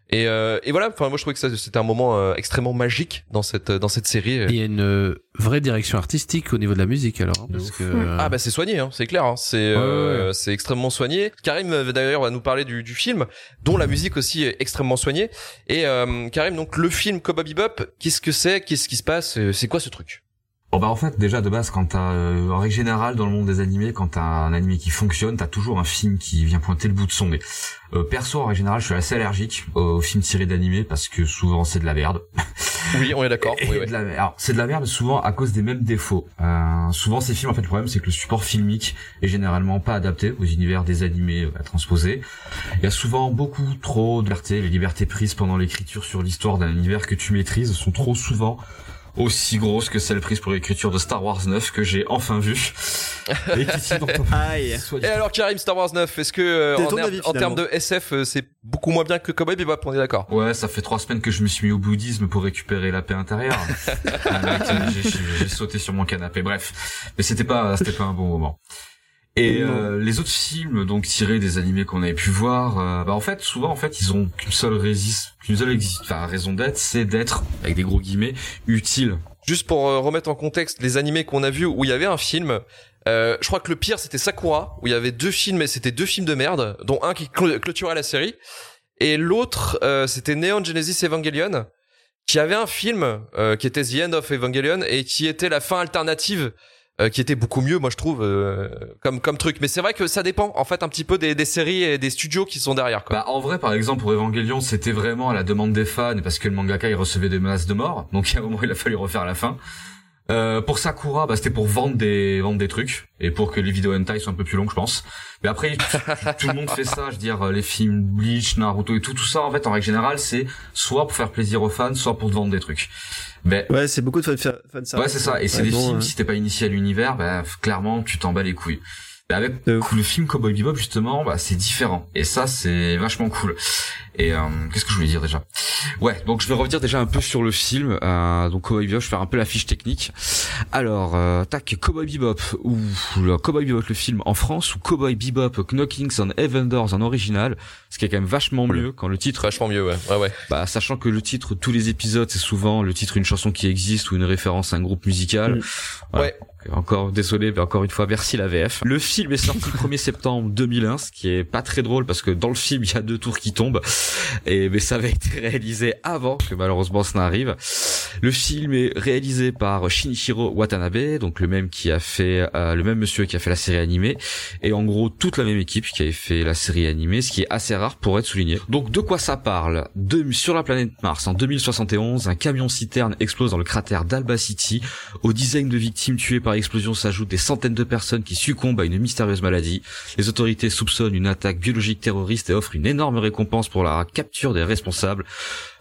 et, euh, et voilà enfin moi je trouvais que ça, c'était un moment euh, extrêmement magique dans cette dans cette série Il y a une euh, vraie direction artistique au niveau de la musique alors. hein, parce que, Ah bah c'est soigné, hein, c'est clair, hein, c'est euh, c'est extrêmement soigné. Karim euh, d'ailleurs va nous parler du, du film, dont la musique aussi est extrêmement soignée. Et euh, Karim, donc le film Cowboy Bebop, qu'est-ce que c'est, qu'est-ce qui se passe, c'est quoi ce truc? Bon bah en fait déjà de base quand t'as euh, en règle générale dans le monde des animés quand t'as un animé qui fonctionne t'as toujours un film qui vient pointer le bout de son nez. Euh, perso en règle générale je suis assez allergique aux films tirés d'animés parce que souvent c'est de la merde. [laughs] Oui, on est d'accord. Oui, alors c'est de la merde souvent à cause des mêmes défauts. Euh, souvent ces films en fait le problème c'est que le support filmique est généralement pas adapté aux univers des animés euh, à transposer. Il y a souvent beaucoup trop de liberté, les libertés prises pendant l'écriture sur l'histoire d'un univers que tu maîtrises sont trop souvent aussi grosses que celles prises pour l'écriture de Star Wars 9 que j'ai enfin vu. [laughs] Et Aïe. Et alors Karim, Star Wars 9, est-ce que euh, en, termes- avis, en termes de SF, euh, c'est beaucoup moins bien que Cowboy Bebop, on est d'accord? Ouais, ça fait trois semaines que je me suis mis au bouddhisme pour récupérer la paix intérieure. [laughs] Ah, j'ai sauté sur mon canapé. Bref, mais c'était pas, c'était pas un bon moment. Et euh, les autres films, donc tirés des animés qu'on avait pu voir, euh, bah en fait, souvent en fait, ils ont qu'une seule résiste, qu'une seule enfin, raison d'être, c'est d'être avec des gros guillemets utiles. Juste pour euh, remettre en contexte les animés qu'on a vus où il y avait un film, euh, je crois que le pire c'était Sakura, où il y avait deux films et c'était deux films de merde, dont un qui clôturait la série, et l'autre euh, c'était Neon Genesis Evangelion, qui avait un film euh, qui était The End of Evangelion et qui était la fin alternative. Euh, qui était beaucoup mieux, moi je trouve, euh, comme comme truc. Mais c'est vrai que ça dépend en fait un petit peu des, des séries et des studios qui sont derrière. Quoi. Bah en vrai, par exemple, pour Evangelion, c'était vraiment à la demande des fans parce que le mangaka il recevait des menaces de mort, donc a un moment il a fallu refaire la fin. Euh, pour Sakura, bah, c'était pour vendre des vendre des trucs et pour que les vidéos hentai soient un peu plus longues, je pense. Mais après, tout le monde fait ça. Je veux dire, les films Bleach, Naruto et tout, tout ça, en fait, en règle générale, c'est soit pour faire plaisir aux fans, soit pour te vendre des trucs. Mais Ouais, c'est beaucoup de fan, fan service. ouais, c'est ça. Et c'est Ouais, des bon, films. euh, Si t'es pas initié à l'univers, bah clairement, tu t'en bats les couilles. Mais avec le film Cowboy Bebop justement, bah c'est différent. Et ça, c'est vachement cool. Et euh, qu'est-ce que je voulais dire déjà? Ouais, donc je vais revenir déjà un peu sur le film. Euh, donc Cowboy Bebop, je vais faire un peu la fiche technique. Alors, euh, tac, Cowboy Bebop ou le Cowboy Bebop le film en France ou Cowboy Bebop Knockings on Heaven Doors en original, ce qui est quand même vachement mieux quand le titre Vachement mieux, ouais. Ouais, ouais. bah, sachant que le titre tous les épisodes, c'est souvent le titre d'une chanson qui existe ou une référence à un groupe musical. Mm. Voilà. Ouais. Encore désolé, mais encore une fois, merci la VF. Le film est sorti le 1er septembre 2001, ce qui est pas très drôle parce que dans le film, il y a deux tours qui tombent. Et, mais ça avait été réalisé avant que malheureusement ça n'arrive. Le film est réalisé par Shinichiro Watanabe, donc le même qui a fait, euh, le même monsieur qui a fait la série animée. Et en gros, toute la même équipe qui avait fait la série animée, ce qui est assez rare pour être souligné. Donc de quoi ça parle? Sur la planète Mars, en 2071, un camion-citerne explose dans le cratère d'Alba City. Au dizaines de victimes tuées par explosion s'ajoutent des centaines de personnes qui succombent à une mystérieuse maladie. Les autorités soupçonnent une attaque biologique terroriste et offrent une énorme récompense pour la capture des responsables.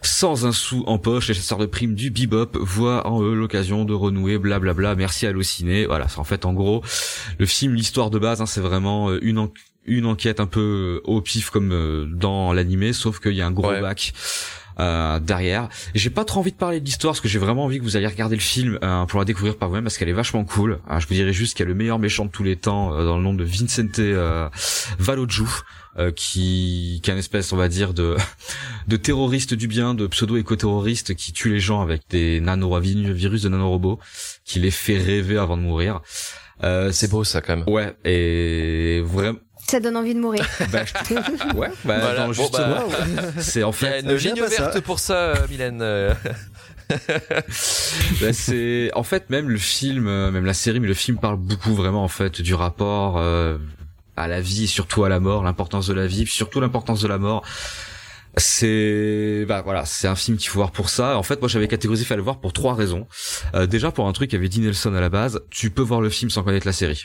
Sans un sou en poche, les chasseurs de primes du Bebop voient en eux l'occasion de renouer blablabla. Merci à Allociné. Voilà, c'est en fait en gros le film, l'histoire de base, hein, c'est vraiment euh, une en- une enquête un peu au pif comme euh, dans l'animé, sauf qu'il y a un gros Ouais. bac. Euh, derrière. J'ai pas trop envie de parler de l'histoire parce que j'ai vraiment envie que vous alliez regarder le film euh, pour la découvrir par vous-même parce qu'elle est vachement cool. Alors, je vous dirais juste qu'il y a le meilleur méchant de tous les temps euh, dans le nom de Vincente euh, Valoju euh, qui qui est une espèce on va dire de [laughs] de terroriste du bien, de pseudo éco-terroriste qui tue les gens avec des nano virus de nanorobots qui les fait rêver avant de mourir. Euh, C'est beau ça quand même. Ouais, et vraiment Ça donne envie de mourir. [laughs] bah, je- [laughs] ouais, bah, Voilà, bon, bah, c'est en Il y a fait une ligne ça. verte pour ça, euh, Mylène. [laughs] Bah, c'est en fait même le film, euh, même la série, mais le film parle beaucoup vraiment en fait du rapport euh, à la vie et surtout à la mort, l'importance de la vie, puis surtout l'importance de la mort. C'est bah voilà, c'est un film qu'il faut voir pour ça. En fait, moi j'avais catégorisé fallait le voir pour trois raisons. Euh, déjà pour un truc qui avait dit Nelson à la base, tu peux voir le film sans connaître la série.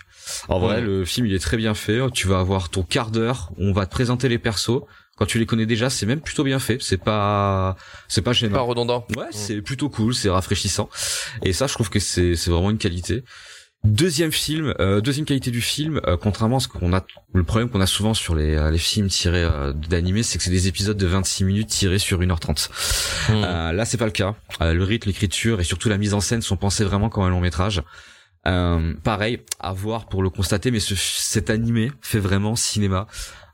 En vrai, Ouais. le film il est très bien fait. Tu vas avoir ton quart d'heure, on va te présenter les persos. Quand tu les connais déjà, c'est même plutôt bien fait. C'est pas, c'est pas gênant. Pas redondant. Ouais, c'est plutôt cool, c'est rafraîchissant. Et ça, je trouve que c'est c'est vraiment une qualité. Deuxième film, euh, deuxième qualité du film, euh, contrairement à ce qu'on a, le problème qu'on a souvent sur les, euh, les films tirés euh, d'animé, c'est que c'est des épisodes de 26 minutes tirés sur 1h30. Hmm. Euh, là, c'est pas le cas. Euh, le rythme, l'écriture et surtout la mise en scène sont pensés vraiment comme un long métrage. Euh, pareil, à voir pour le constater, mais ce, cet animé fait vraiment cinéma.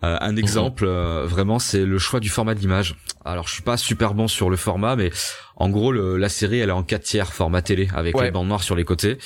Euh, un exemple, euh, vraiment, c'est le choix du format de l'image. Alors, je suis pas super bon sur le format, mais en gros, le- la série, elle est en 4 tiers format télé, avec Ouais. les bandes noires sur les côtés.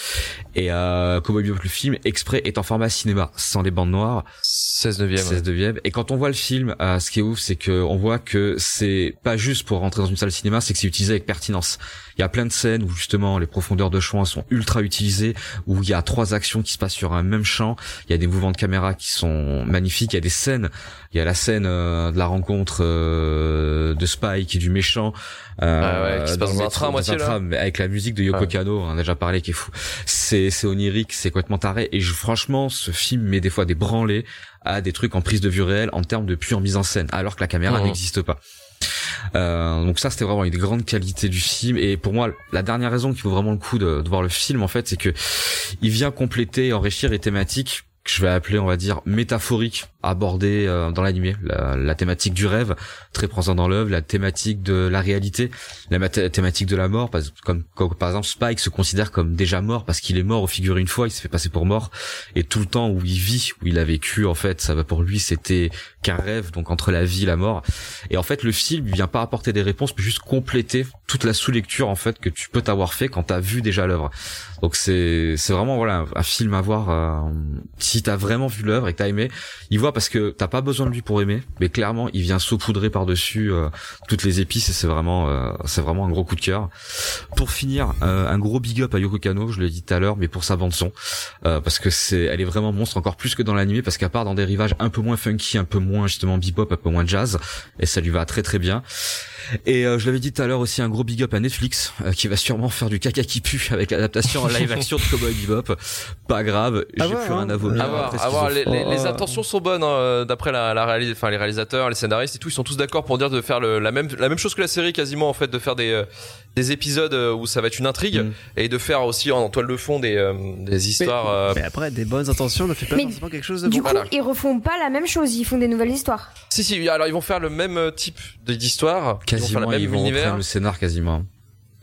Et euh, Cowboy Bebop, le film, exprès, est en format cinéma, sans les bandes noires. 16 neuvième. 16 neuvième. Et quand on voit le film, euh, ce qui est ouf, c'est que on voit que c'est pas juste pour rentrer dans une salle de cinéma, c'est que c'est utilisé avec pertinence. Il y a plein de scènes où justement les profondeurs de champ sont ultra utilisées, où il y a trois actions qui se passent sur un même champ. Il y a des mouvements de caméra qui sont magnifiques. Il y a des scènes. Il y a la scène euh, de la rencontre euh, de Spike et du méchant. Euh, Ah ouais, qui se passe le dans un train à moitié, là. avec la musique de Yoko Ouais. Kano, on en a déjà parlé, qui est fou. C'est c'est onirique, c'est complètement taré. Et je, franchement, ce film met des fois des branlées à des trucs en prise de vue réelle en termes de pure mise en scène, alors que la caméra Mhm. n'existe pas. Euh, donc ça c'était vraiment une des grandes qualités du film et pour moi la dernière raison qui vaut vraiment le coup de, de voir le film en fait c'est que il vient compléter enrichir les thématiques que je vais appeler on va dire métaphoriques abordées euh, dans l'animé. La, la thématique du rêve très présent dans l'œuvre. La thématique de la réalité la thématique de la mort parce, comme, comme par exemple Spike se considère comme déjà mort parce qu'il est mort au figuré une fois il s'est fait passer pour mort. Et tout le temps où il vit où il a vécu en fait ça va pour lui c'était qu'un rêve donc entre la vie et la mort. Et en fait le film il vient pas apporter des réponses mais juste compléter toute la sous-lecture en fait que tu peux t'avoir fait quand t'as vu déjà l'œuvre donc c'est c'est vraiment voilà un, film à voir euh, si t'as vraiment vu l'œuvre et que t'as aimé il voit parce que t'as pas besoin de lui pour aimer mais clairement il vient saupoudrer par dessus toutes les épices et c'est vraiment euh, c'est vraiment un gros coup de cœur. Pour finir euh, un gros big up à Yoko Kano je l'ai dit tout à l'heure mais pour sa bande son euh, parce que c'est elle est vraiment monstre encore plus que dans l'animé parce qu'à part dans des rivages un peu moins funky un peu moins justement bebop un peu moins jazz et ça lui va très très bien et euh, je l'avais dit tout à l'heure aussi un gros big up à Netflix euh, qui va sûrement faire du caca qui pue avec l'adaptation en live action de Cowboy Bebop pas grave j'ai À plus rien à hein. vomir ont les, les- les intentions sont bonnes hein, d'après la, la réalis- enfin les réalisateurs, les scénaristes et tout, ils sont tous d'accord pour dire de faire le- la même la même chose que la série quasiment en fait, de faire des euh, des épisodes euh, où ça va être une intrigue Mm. et de faire aussi en toile de fond des euh, des histoires. euh, Mais après, des bonnes intentions ne fait pas Mais forcément quelque chose de Du bon. coup, Voilà. ils refont pas la même chose, ils font des nouvelles histoires. Si si, alors ils vont faire le même euh, type d'histoire, ils vont faire quasiment le même ils vont univers. le scénar quasiment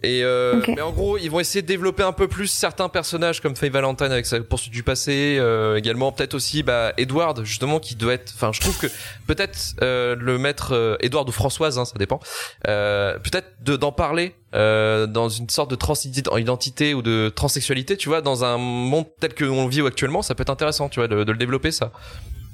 Et euh, mais en gros, ils vont essayer de développer un peu plus certains personnages comme Faye Valentine avec sa poursuite du passé, euh, également peut-être aussi bah Edward justement qui doit être enfin je trouve que peut-être euh, le mettre euh, Edward ou Françoise hein, ça dépend. Euh, peut-être de d'en parler euh, dans une sorte de transidentité ou de transsexualité, tu vois, dans un monde tel que l'on vit actuellement, ça peut être intéressant, tu vois, de, de le développer ça.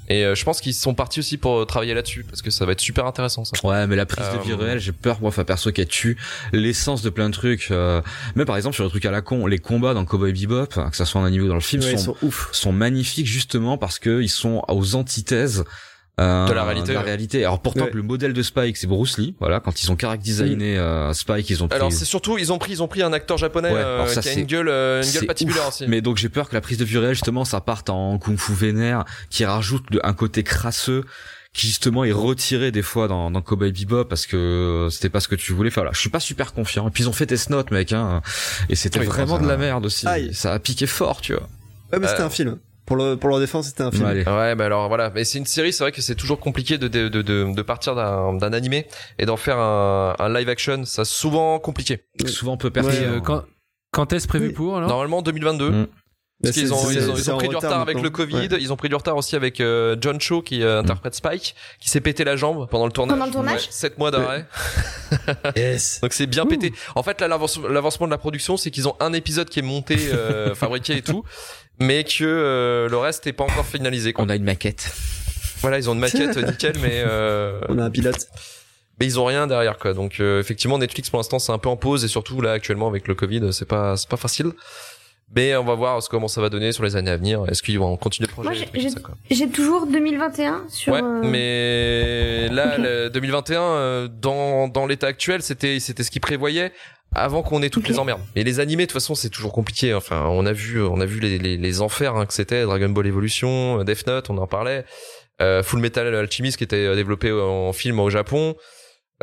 Et euh, je pense qu'ils sont partis aussi pour euh, travailler là-dessus parce que ça va être super intéressant ça. Ouais, mais la prise de vie Euh, réelle, j'ai peur, moi, enfin, perso, qu'elle tue l'essence de plein de trucs. Euh, même par exemple, sur le truc à la con, les combats dans Cowboy Bebop, hein, que ça soit en anime ou dans le film, Ouais, ils sont, sont ouf. sont magnifiques justement parce que ils sont aux antithèses euh, De la réalité, de la ouais. réalité. Alors pourtant, Ouais. le modèle de Spike, c'est Bruce Lee. Voilà, quand ils ont caractère designé euh, Spike, ils ont pris. Alors c'est surtout ils ont pris ils ont pris un acteur japonais Ouais, euh, alors ça, qui a une gueule euh, une gueule patibulaire aussi. Mais donc j'ai peur que la prise de vue réelle justement ça parte en kung fu vénère, qui rajoute de- un côté crasseux qui justement est retiré des fois dans, dans Cowboy Bebop parce que c'était pas ce que tu voulais faire. Voilà, je suis pas super confiant. Et puis ils ont fait Test Note, mec, hein, et c'était Oui, vraiment ça- de la merde aussi. Aïe. Ça a piqué fort, tu vois. Ouais, mais c'était un film. Pour le pour leur défense, c'était un film. Allez. Ouais, mais alors voilà, mais c'est une série, c'est vrai que c'est toujours compliqué de de de, de, de partir d'un d'un animé et d'en faire un, un live action, ça c'est souvent compliqué. Souvent peu pertinent. euh, quand, quand est-ce prévu Oui. pour alors Normalement 2022. Mm. Parce Mais qu'ils ont, ils ont, ils ont pris du retard avec le Covid, Ouais. ils ont pris du retard aussi avec euh, John Cho qui euh, interprète Spike, qui s'est pété la jambe pendant le tournage. Pendant le tournage 7 mois d'arrêt. [laughs] Yes. Donc c'est bien pété. En fait, là, l'avancement de la production, c'est qu'ils ont un épisode qui est monté, euh, [laughs] fabriqué et tout, mais que euh, le reste est pas encore finalisé. Quoi. On a une maquette. Voilà, ils ont une maquette nickel, mais euh, [laughs] On a un pilote. mais ils ont rien derrière quoi. Donc euh, effectivement, Netflix pour l'instant c'est un peu en pause et surtout là actuellement avec le Covid, c'est pas c'est pas facile. Mais on va voir ce- comment ça va donner sur les années à venir. Est-ce qu'ils vont continuer le projet Moi, des j'ai- toujours 2021 sur. Ouais, euh, mais là, Ok. le 2021, euh, dans, dans l'état actuel, c'était, c'était ce qu'ils prévoyaient avant qu'on ait toutes les emmerdes. Et les animés, de toute façon, c'est toujours compliqué. Enfin, on a vu, on a vu les, les, les enfers hein, que c'était Dragon Ball Evolution, euh, Death Note, on en parlait. Euh, Full Metal Alchemist qui était développé en film au Japon.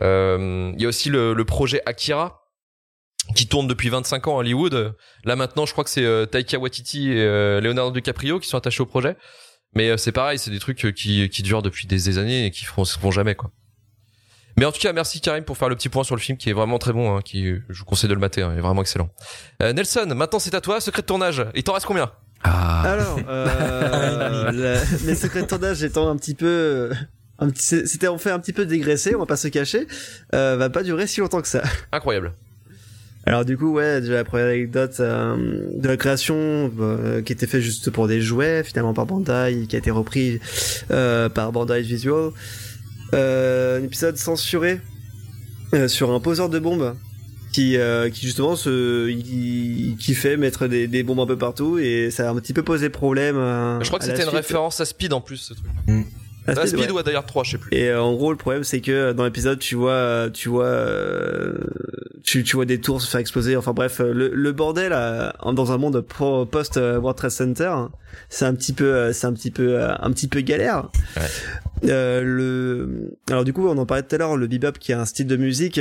Euh, Il y a aussi le, le projet Akira qui tourne depuis 25 ans à Hollywood. Là maintenant, je crois que c'est euh, Taika Waititi et euh, Leonardo DiCaprio qui sont attachés au projet. Mais euh, c'est pareil, c'est des trucs euh, qui, qui durent depuis des, des années et qui feront, se feront jamais quoi. Mais en tout cas, merci Karim pour faire le petit point sur le film qui est vraiment très bon, hein, qui je vous conseille de le mater, hein, il est vraiment excellent. Euh, Nelson, maintenant c'est à toi, secret de tournage. Il t'en reste combien? Ah, Alors, euh, [laughs] la- les secrets de tournage étant un petit peu, c'était en fait un petit peu dégraissé, on va pas se cacher, euh, va pas durer si longtemps que ça. Incroyable. Alors du coup, ouais, déjà la première anecdote euh, de la création euh, qui était fait juste pour des jouets, finalement par Bandai, qui a été repris euh, par Bandai Visual. Euh, un épisode censuré euh, sur un poseur de bombes qui, euh, qui justement se, il, qui fait mettre des, des bombes un peu partout et ça a un petit peu posé problème. euh, je crois que c'était une référence à Speed en plus, ce truc. À Speed, Speed ouais. ou à d'ailleurs 3, je sais plus. Et euh, en gros, le problème, c'est que dans l'épisode, tu vois, tu vois, euh, tu, tu vois des tours se faire exploser. Enfin bref, euh, le, le bordel euh, dans un monde post euh, World Trade Center, c'est un petit peu, euh, c'est un petit peu, euh, un petit peu galère. Euh, le, alors du coup, on en parlait tout à l'heure, le bebop qui a un style de musique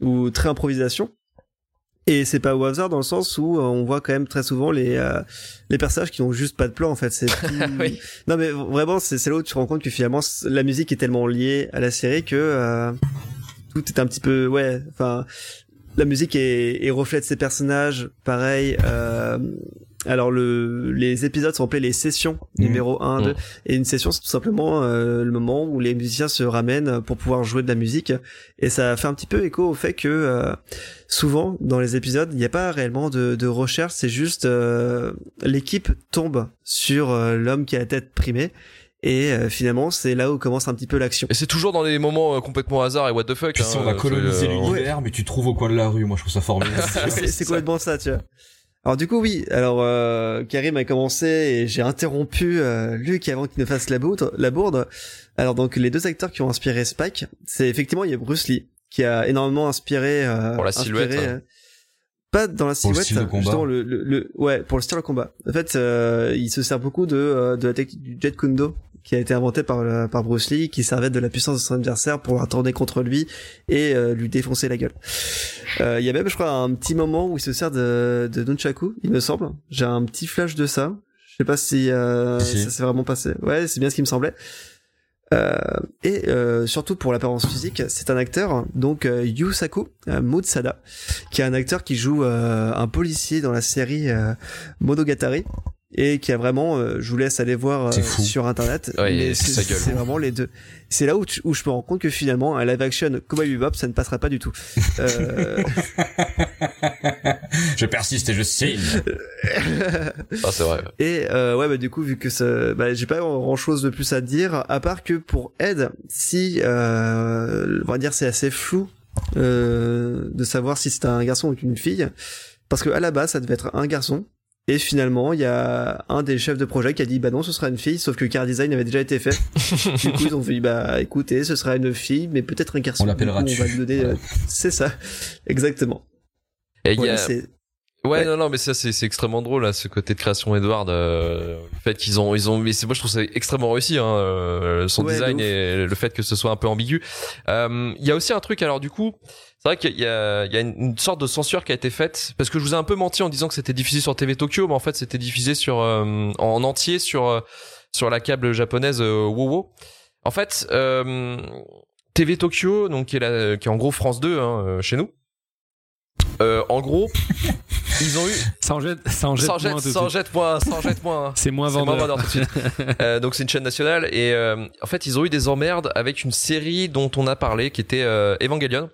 ou très improvisation. Et c'est pas au hasard dans le sens où euh, on voit quand même très souvent les euh, les personnages qui ont juste pas de plan en fait. C'est [laughs] Oui. non mais vraiment c'est c'est là où tu te rends compte que finalement la musique est tellement liée à la série que euh, tout est un petit peu ouais enfin la musique est, est reflète ses personnages pareil euh, alors le les épisodes sont appelés les sessions numéro 1 2 Mhm. et une session c'est tout simplement euh, le moment où les musiciens se ramènent pour pouvoir jouer de la musique et ça fait un petit peu écho au fait que euh, souvent dans les épisodes il n'y a pas réellement de, de recherche c'est juste euh, l'équipe tombe sur euh, l'homme qui a la tête primée et euh, finalement c'est là où commence un petit peu l'action Et c'est toujours dans des moments euh, complètement hasard et what the fuck. Puis hein, si on a c'est, colonisé euh, l'univers, mais tu trouves au coin de la rue, moi je trouve ça formidable. [laughs] c'est c'est complètement ça, tu vois. Alors du coup oui, alors euh, Karim a commencé et j'ai interrompu euh, Luc avant qu'il ne fasse la bourde, la bourde. Alors donc les deux acteurs qui ont inspiré Spike, c'est effectivement il y a Bruce Lee qui a énormément inspiré euh, Pour la inspiré, silhouette, hein. euh, pas dans la Pour le silhouette, style de combat. justement le, le, le- ouais pour le style de combat. En fait, euh, il se sert beaucoup de euh, de la technique du Jet Kundo qui a été inventé par euh, par Bruce Lee, qui servait de la puissance de son adversaire pour la tourner contre lui et euh, lui défoncer la gueule. Euh, Il y a même, je crois, un petit moment où il se sert de, de nunchaku, il me semble. J'ai un petit flash de ça. Je sais pas si euh, Si. ça s'est vraiment passé. Ouais, c'est bien ce qui me semblait. Euh, et euh, surtout pour l'apparence physique, c'est un acteur, donc Yusaku Mutsada, qui est un acteur qui joue euh, un policier dans la série euh, Monogatari et qui a vraiment, euh, je vous laisse aller voir euh, sur internet, Ouais, c'est vraiment les deux. C'est là où, tu- où je me rends compte que finalement un live action Cowboy Bebop ça ne passera pas du tout. [laughs] Euh, je persiste et je signe. [laughs] Ah, c'est vrai. Et euh, ouais, bah du coup, vu que ça, bah, j'ai pas grand chose de plus à dire, à part que pour Ed, si, euh, on va dire, c'est assez flou euh, de savoir si c'est un garçon ou une fille, parce que à la base, ça devait être un garçon. Et finalement, il y a un des chefs de projet qui a dit bah non, ce sera une fille, sauf que car design avait déjà été fait. [laughs] du coup, ils ont dit bah écoutez, ce sera une fille, mais peut-être un garçon. On l'appellera On va lui donner. euh, c'est ça, [laughs] exactement. Et il y a, Ouais, non, non, mais ça c'est c'est extrêmement drôle là, ce côté de création Edward, euh, le fait qu'ils ont ils ont, mais c'est moi je trouve ça extrêmement réussi, hein, euh, son Ouais, design et le fait que ce soit un peu ambigu. Euh, Il y a aussi un truc, alors du coup, c'est vrai qu'il y a il y a une, une sorte de censure qui a été faite parce que je vous ai un peu menti en disant que c'était diffusé sur TV Tokyo, mais en fait c'était diffusé sur euh, en entier sur euh, sur la câble japonaise euh, WoWo. En fait, euh, TV Tokyo, donc qui est la, qui est en gros France 2 hein, chez nous. Euh, en gros, [laughs] ils ont eu en jette, en jette sans moins jette, de sans jette moins, sans jette moins. [laughs] C'est moins C'est moins vendeur. vendeur tout de suite. [laughs] Euh, donc c'est une chaîne nationale et euh, en fait ils ont eu des emmerdes avec une série dont on a parlé qui était euh, Evangelion.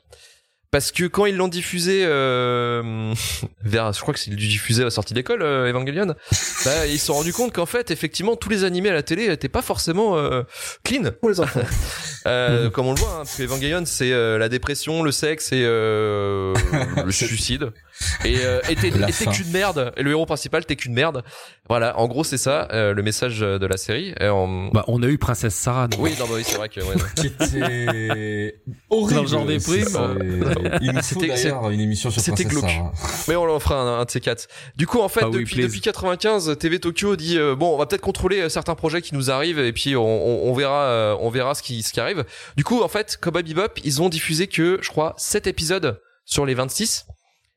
Parce que quand ils l'ont diffusé euh, [laughs] vers, je crois que c'est du diffusé à la sortie d'école, euh, Evangelion, [laughs] bah, ils se sont rendus compte qu'en fait, effectivement, tous les animés à la télé étaient pas forcément euh, clean. Pour les enfants. [laughs] Euh, comme on le voit, hein, parce que Evangelion, c'est euh, la dépression, le sexe et euh, le suicide. Et euh, et t'es qu'une merde. Et le héros principal, t'es qu'une merde. Voilà, en gros, c'est ça euh, le message de la série. Et en- Bah, on a eu Princesse Sarah. nous. Oui, non, bah oui, c'est vrai que. Ouais. Qui était [laughs] horrible. Dans le genre des primes. C'est- Il nous faut C'était- d'ailleurs une émission sur c'était Princesse glauque. Sarah. Mais on en fera un, un de ces quatre. Du coup, en fait, Ah oui, depuis, depuis 95, TV Tokyo dit euh, bon, on va peut-être contrôler euh, certains projets qui nous arrivent et puis on, on, on verra, euh, on verra ce qui, ce qui arrive. Du coup, en fait, Cowboy Bebop, ils ont diffusé que, je crois, 7 épisodes sur les 26.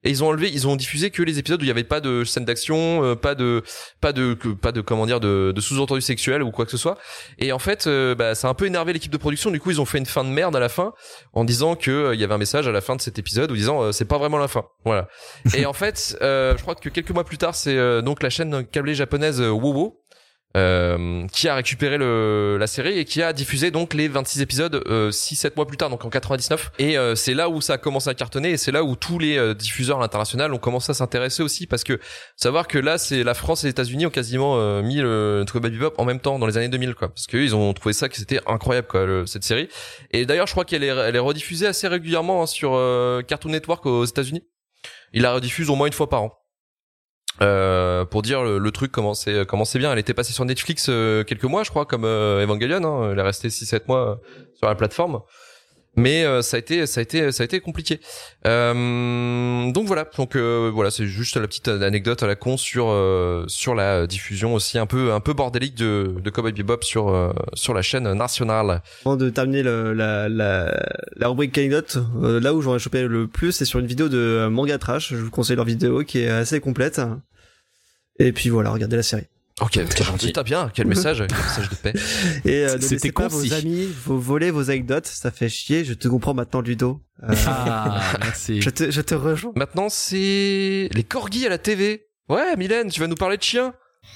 Et ils ont enlevé, ils ont diffusé que les épisodes où il n'y avait pas de scène d'action, euh, pas de, pas de, pas de comment dire, de, de sous-entendu sexuel ou quoi que ce soit. Et en fait, euh, bah, ça a un peu énervé l'équipe de production. Du coup, ils ont fait une fin de merde à la fin en disant que euh, il y avait un message à la fin de cet épisode ou disant euh, c'est pas vraiment la fin. Voilà. Et en fait, je crois que quelques mois plus tard, c'est donc la chaîne câblée japonaise WoWo euh, qui a récupéré le, la série et qui a diffusé donc les 26 épisodes euh, 6-7 mois plus tard, donc en 99. Et euh, c'est là où ça a commencé à cartonner et c'est là où tous les euh, diffuseurs à l'international ont commencé à s'intéresser aussi parce que savoir que là, c'est la France et les États-Unis ont quasiment euh, mis le Cowboy Bebop en même temps dans les années 2000 quoi, parce qu'ils ont trouvé ça que c'était incroyable quoi le- cette série. Et d'ailleurs, je crois qu'elle est, elle est rediffusée assez régulièrement hein, sur Cartoon Network aux États-Unis. Il la rediffuse au moins une fois par an. Euh, pour dire le, truc comment c'est bien. Elle était passée sur Netflix euh, quelques mois, je crois, comme euh, Evangelion. Hein. Elle est restée 6-7 mois sur la plateforme. Mais euh, ça a été ça a été ça a été compliqué. Euh, donc voilà. Donc euh, voilà, c'est juste la petite anecdote à la con sur euh, sur la diffusion aussi un peu un peu bordélique de de Cowboy Bebop sur euh, sur la chaîne nationale. Avant de terminer le- la, la, la rubrique anecdote, euh, là où j'aurais chopé le plus, c'est sur une vidéo de Manga Trash. Je vous conseille leur vidéo qui est assez complète. Et puis voilà, regardez la série. Ok, gentil. Putain bien, quel message, [laughs] quel message de paix. Et euh, ne C'était laissez pas concis. vos amis vous voler vos anecdotes, ça fait chier. Je te comprends maintenant, Ludo. Euh, Ah, merci. [laughs] je te, je te rejoins. Maintenant, c'est les corgis à la TV. Ouais, Mylène, tu vas nous parler de chiens.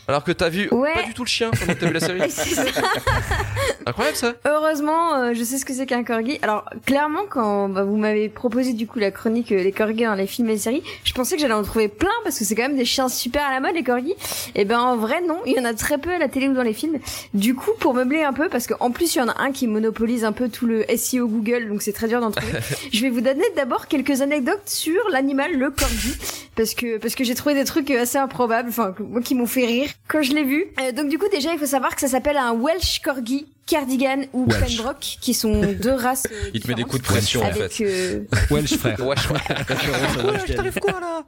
Alors que t'as vu Ouais. pas du tout le chien pendant que t'as vu la série. [laughs] Ça. [laughs] Incroyable ça. Heureusement, euh, je sais ce que c'est qu'un corgi. Alors, clairement, quand bah, vous m'avez proposé du coup la chronique euh, les corgis dans les films et les séries, je pensais que j'allais en trouver plein parce que c'est quand même des chiens super à la mode les corgis. Et ben en vrai non, il y en a très peu à la télé ou dans les films. Du coup, pour meubler un peu, parce qu'en plus il y en a un qui monopolise un peu tout le SEO Google, donc c'est très dur d'en trouver. [laughs] je vais vous donner d'abord quelques anecdotes sur l'animal le corgi, parce que parce que j'ai trouvé des trucs assez improbables, enfin moi qui m'ont fait rire quand je l'ai vu. Euh, donc du coup déjà il faut savoir que ça s'appelle un Welsh corgi. Cardigan ou Welsh. Pembroke, qui sont deux [laughs] races. euh, Il te met des coups de pression en fait. euh, Welsh frère. [laughs] [laughs] Je- quoi là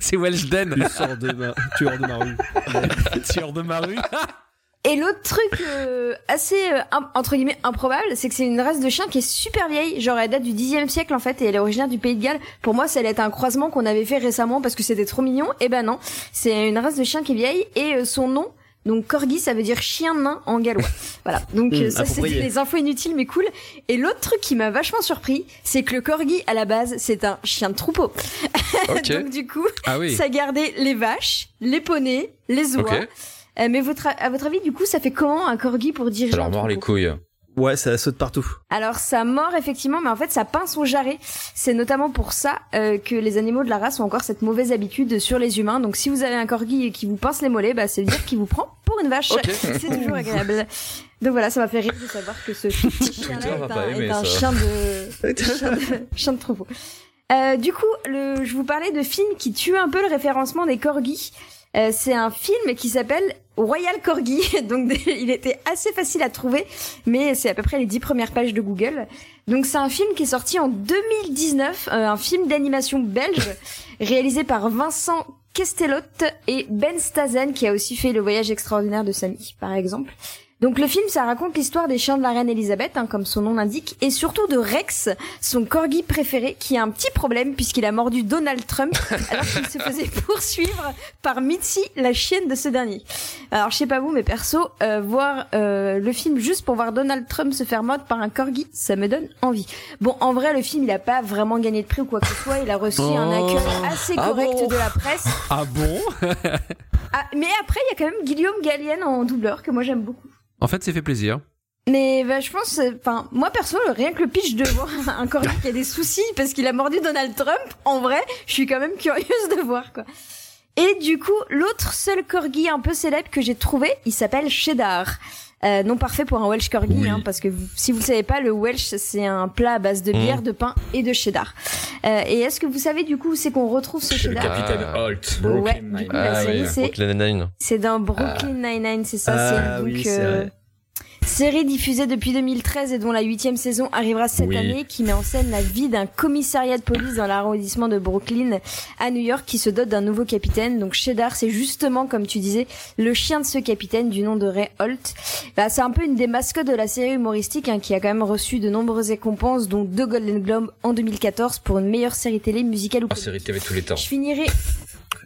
C'est Welshden. Tu sors de ma, tu hors de ma rue. Tueur de ma rue. Et l'autre truc euh, assez euh, entre guillemets improbable, c'est que c'est une race de chien qui est super vieille, genre elle date du 10e siècle en fait et elle est originaire du Pays de Galles. Pour moi, ça allait être un croisement qu'on avait fait récemment parce que c'était trop mignon. Et ben non, c'est une race de chien qui est vieille et euh, son nom donc corgi, ça veut dire chien nain en gallois. [laughs] Voilà. Donc euh, Hmm, ça approprié. des infos inutiles mais cool. Et l'autre truc qui m'a vachement surpris, c'est que le corgi à la base, c'est un chien de troupeau. [laughs] Donc du coup, Ah oui. ça gardait les vaches, les poneys, les oies. Euh, mais votre, à votre avis, du coup, ça fait comment un corgi pour diriger Ça leur un mord les couilles. Ouais, ça saute partout. Alors ça mord effectivement, mais en fait ça pince son jarret. C'est notamment pour ça euh, que les animaux de la race ont encore cette mauvaise habitude sur les humains. Donc si vous avez un corgi qui vous pince les mollets, bah c'est dire qu'il vous prend pour une vache. [laughs] C'est toujours agréable. Donc voilà, ça m'a fait rire de savoir que ce [laughs] petit chien-là est un, aimer est un ça. chien de [laughs] chien de, chien de troupeau. Euh, du coup, le, je vous parlais de films qui tuent un peu le référencement des corgis. Euh, c'est un film qui s'appelle Royal Corgi, [laughs] donc [laughs] il était assez facile à trouver, mais c'est à peu près les dix premières pages de Google. Donc c'est un film qui est sorti en 2019, euh, un film d'animation belge [laughs] réalisé par Vincent Kestelotte et Ben Stazen qui a aussi fait Le Voyage extraordinaire de Samy, par exemple. Donc le film, ça raconte l'histoire des chiens de la reine Elisabeth, hein, comme son nom l'indique, et surtout de Rex, son corgi préféré, qui a un petit problème puisqu'il a mordu Donald Trump [laughs] alors qu'il se faisait poursuivre par Mitzi, la chienne de ce dernier. Alors je sais pas vous, mais perso, euh, voir euh, le film juste pour voir Donald Trump se faire mordre par un corgi, ça me donne envie. Bon, en vrai, le film, il a pas vraiment gagné de prix ou quoi que ce soit, il a reçu un Oh. accueil assez Ah correct bon de la presse. Ah bon Ah, mais après, il y a quand même Guillaume Gallienne en doubleur que moi j'aime beaucoup. En fait, c'est fait plaisir. Mais bah, je pense, enfin, moi perso, rien que le pitch de voir [laughs] un corgi qui a des soucis parce qu'il a mordu Donald Trump, en vrai, je suis quand même curieuse de voir quoi. Et du coup, l'autre seul corgi un peu célèbre que j'ai trouvé, il s'appelle Cheddar. Euh, non parfait pour un Welsh corgi, Oui. hein, parce que vous- si vous le savez pas, le Welsh c'est un plat à base de Mhm. bière, de pain et de cheddar. Euh, et est-ce que vous savez du coup où c'est qu'on retrouve ce C'est le cheddar capitaine Ah. Holt. Ouais, du coup, la Ah oui, c'est Brooklyn Nine-Nine. c'est dans Brooklyn Nine-Nine, c'est ça. Ah c'est oui, donc euh, vrai. Série diffusée depuis 2013 et dont la huitième saison arrivera cette Oui. année, qui met en scène la vie d'un commissariat de police dans l'arrondissement de Brooklyn à New York, qui se dote d'un nouveau capitaine. Donc Cheddar, c'est justement comme tu disais le chien de ce capitaine du nom de Ray Holt. Bah, c'est un peu une des mascottes de la série humoristique hein, qui a quand même reçu de nombreuses récompenses, dont deux Golden Globes en 2014 pour une meilleure série télé musicale ou Oh, série de tous les temps. Je finirai.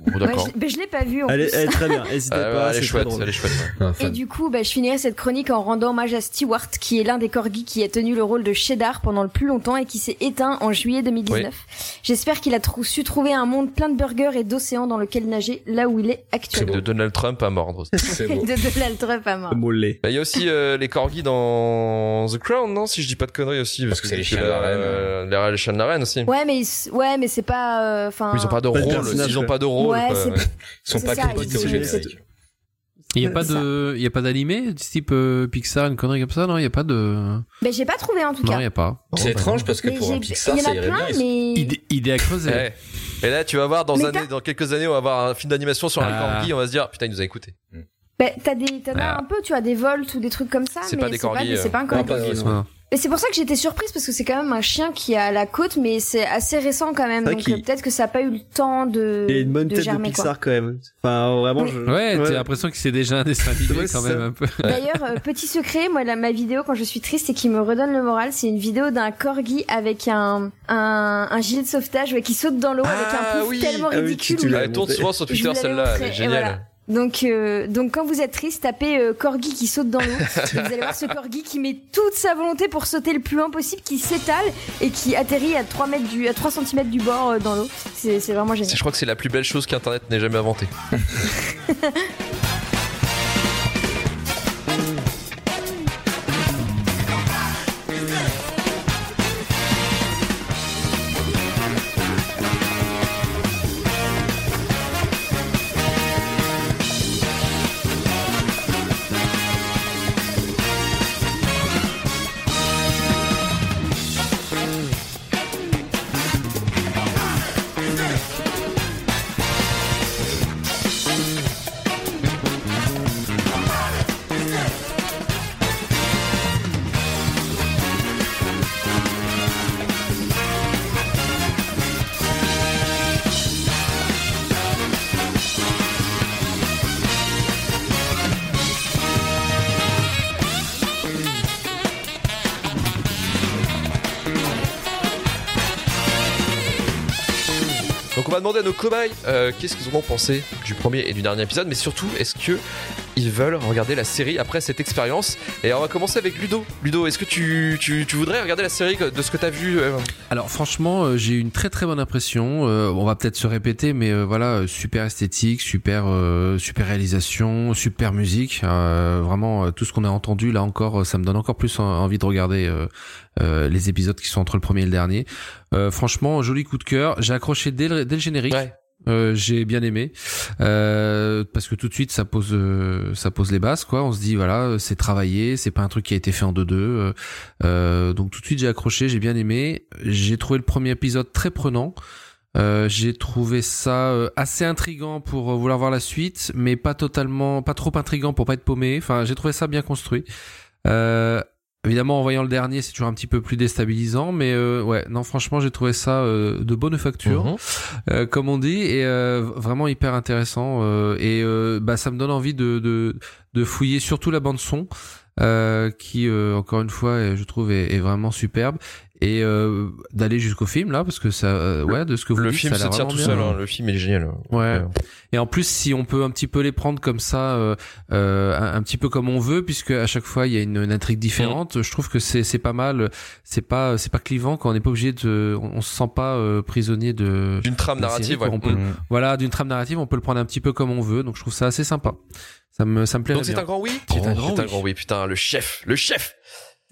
Bon, Ouais, d'accord. je, mais je l'ai pas vu. En Elle est, elle est très bien, [laughs] n'hésitez ouais, pas, elle est c'est chouette, elle est chouette. ouais. Enfin, Et du coup, bah, je finirai cette chronique en rendant hommage à Stewart, qui est l'un des corgis qui a tenu le rôle de Cheddar pendant le plus longtemps et qui s'est éteint en juillet 2019. J'espère qu'il a trou- su trouver un monde plein de burgers et d'océans dans lequel nager, là où il est actuellement. De Donald Trump à mordre. [laughs] c'est de Donald Trump à mort. Mollet. Bah, Il y a aussi euh, les corgis dans The Crown, non Si je dis pas de conneries aussi. Parce que c'est les c'est chiens de la reine. euh, les chiens de la reine aussi. Ouais, mais ils- ouais, mais c'est pas, euh, enfin. Ils ont pas de rôle. Ils ont pas de rôle. Ouais, c'est- [laughs] Ils sont C'est pas ça. Il y a pas C'est de, il y a pas d'animé type euh, Pixar, une connerie comme ça, non? Il y a pas de, Mais j'ai pas trouvé en tout non, cas. il y a pas. C'est étrange parce que Mais pour un Pixar, il y en ça a irait plein, bien. mais. Idée, idée à creuser. Ouais. Et là, tu vas voir dans, un- dans quelques années, on va avoir un film d'animation sur un Ah. corgi. On va se dire, putain, il nous a écouté. Bah, t'as des, t'en as Ah. un peu, tu as des volts ou des trucs comme ça, C'est mais pas des corgis, c'est pas un Non, corgi. Et c'est pour ça que j'étais surprise parce que c'est quand même un chien qui a la côte, mais c'est assez récent quand même. Donc peut-être que ça a pas eu le temps de, Il y a une bonne de tête de germer Pixar quoi. quand même. Enfin, vraiment, Oui. je... Ouais, t'as l'impression que c'est déjà un dessin animé [laughs] Ouais, quand même un peu. [laughs] D'ailleurs, euh, petit secret, moi la, ma vidéo quand je suis triste et qui me redonne le moral, c'est une vidéo d'un corgi avec un un, un gilet de sauvetage ouais, qui saute dans l'eau avec un Ah pouf oui. tellement Ah oui, ridicule. tu- tu Elle tourne souvent sur Twitter, celle-là. Elle est et géniale. Donc, euh, donc quand vous êtes triste, tapez euh, corgi qui saute dans l'eau. [laughs] Vous allez voir ce corgi qui met toute sa volonté pour sauter le plus loin possible, qui s'étale et qui atterrit à 3 mètres du, à 3 cm du bord euh, dans l'eau. C'est vraiment génial. Je crois que c'est la plus belle chose qu'Internet n'ait jamais inventée. [laughs] à nos cobayes euh, qu'est-ce qu'ils ont pensé du premier et du dernier épisode, mais surtout est-ce que ils veulent regarder la série après cette expérience. Et on va commencer avec Ludo. Ludo, est-ce que tu, tu, tu voudrais regarder la série de ce que t'as vu euh, Alors franchement, euh, j'ai eu une très très bonne impression. Euh, on va peut-être se répéter, mais euh, voilà, super esthétique, super euh, super réalisation, super musique. Euh, vraiment, tout ce qu'on a entendu là encore, ça me donne encore plus en- envie de regarder les épisodes qui sont entre le premier et le dernier. Euh, franchement, joli coup de cœur. J'ai accroché dès le, dès le générique. Ouais. Euh, j'ai bien aimé euh, parce que tout de suite ça pose euh, ça pose les bases quoi on se dit voilà euh, c'est travaillé c'est pas un truc qui a été fait en 2-2 euh, euh, donc tout de suite j'ai accroché j'ai bien aimé j'ai trouvé le premier épisode très prenant j'ai trouvé ça assez intrigant pour vouloir voir la suite, mais pas totalement, pas trop intrigant pour pas être paumé. Enfin, j'ai trouvé ça bien construit. Euh, évidemment, en voyant le dernier, c'est toujours un petit peu plus déstabilisant, mais euh, ouais, non, franchement, j'ai trouvé ça euh, de bonne facture, Mhm. euh, comme on dit, et euh, vraiment hyper intéressant. euh, et euh, bah, ça me donne envie de de, de fouiller surtout la bande son. Euh, qui euh, encore une fois je trouve est, est vraiment superbe et euh, d'aller jusqu'au film là parce que ça euh, ouais de ce que vous Le dites, film ça a se l'air tient vraiment tout bien. seul. hein. Le film est génial. Ouais. Et en plus, si on peut un petit peu les prendre comme ça, euh, euh, un, un petit peu comme on veut, puisque à chaque fois il y a une, une intrigue différente, je trouve que c'est c'est pas mal. C'est pas c'est pas clivant quand on n'est pas obligé de, on, on se sent pas prisonnier de D'une trame narrative, série, ouais. On peut- Mm. voilà d'une trame narrative, on peut le prendre un petit peu comme on veut. Donc je trouve ça assez sympa. Ça me ça me plaît Donc c'est bien. un grand oui C'est un Oh, grand c'est un oui. grand oui. Putain, le chef, le chef.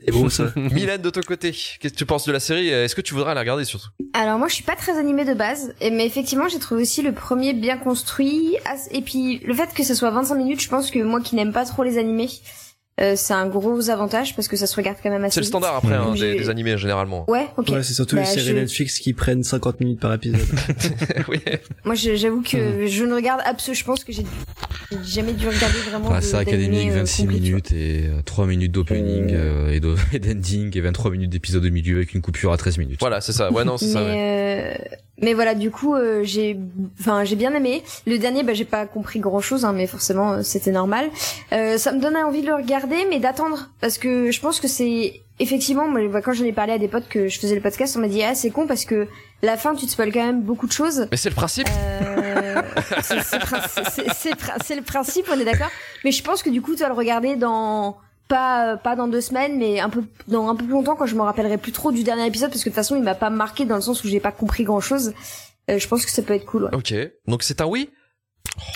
C'est beau ça. [laughs] Mylène de ton côté, qu'est-ce que tu penses de la série? Est-ce que tu voudrais la regarder surtout? Alors moi je suis pas très animée de base, et- mais effectivement j'ai trouvé aussi le premier bien construit, et puis le fait que ça soit 25 minutes, je pense que moi qui n'aime pas trop les animés, euh, c'est un gros avantage parce que ça se regarde quand même assez C'est le vite. standard après hein, des, des animés généralement. Ouais, ok. Ouais, c'est surtout Bah, les séries je- Netflix qui prennent 50 minutes par épisode. [laughs] oui. Moi j'avoue que je ne regarde absolument, je pense que j'ai j'ai jamais dû regarder vraiment Bah, c'est académique, d'animé, euh, 26 complet, minutes et euh, 3 minutes d'opening euh, [laughs] et d'ending et 23 minutes d'épisode au milieu avec une coupure à 13 minutes. Voilà, c'est ça. Ouais, non, c'est ça. ouais. Mais, voilà, du coup, euh, j'ai, enfin, j'ai bien aimé. Le dernier, bah, j'ai pas compris grand chose, hein, mais forcément, euh, c'était normal. Euh, ça me donnait envie de le regarder, mais d'attendre, parce que je pense que c'est effectivement, moi, bah, quand j'en ai parlé à des potes que je faisais le podcast, on m'a dit ah c'est con parce que la fin, tu te spoil quand même beaucoup de choses. Mais c'est le principe. Euh, c'est le principe, on est d'accord. Mais je pense que du coup, tu vas le regarder dans pas pas dans deux semaines, mais un peu dans un peu plus longtemps quand je me rappellerai plus trop du dernier épisode parce que de toute façon, il m'a pas marqué dans le sens où j'ai pas compris grand chose. je pense que ça peut être cool. Ouais. Ok. Donc c'est un oui?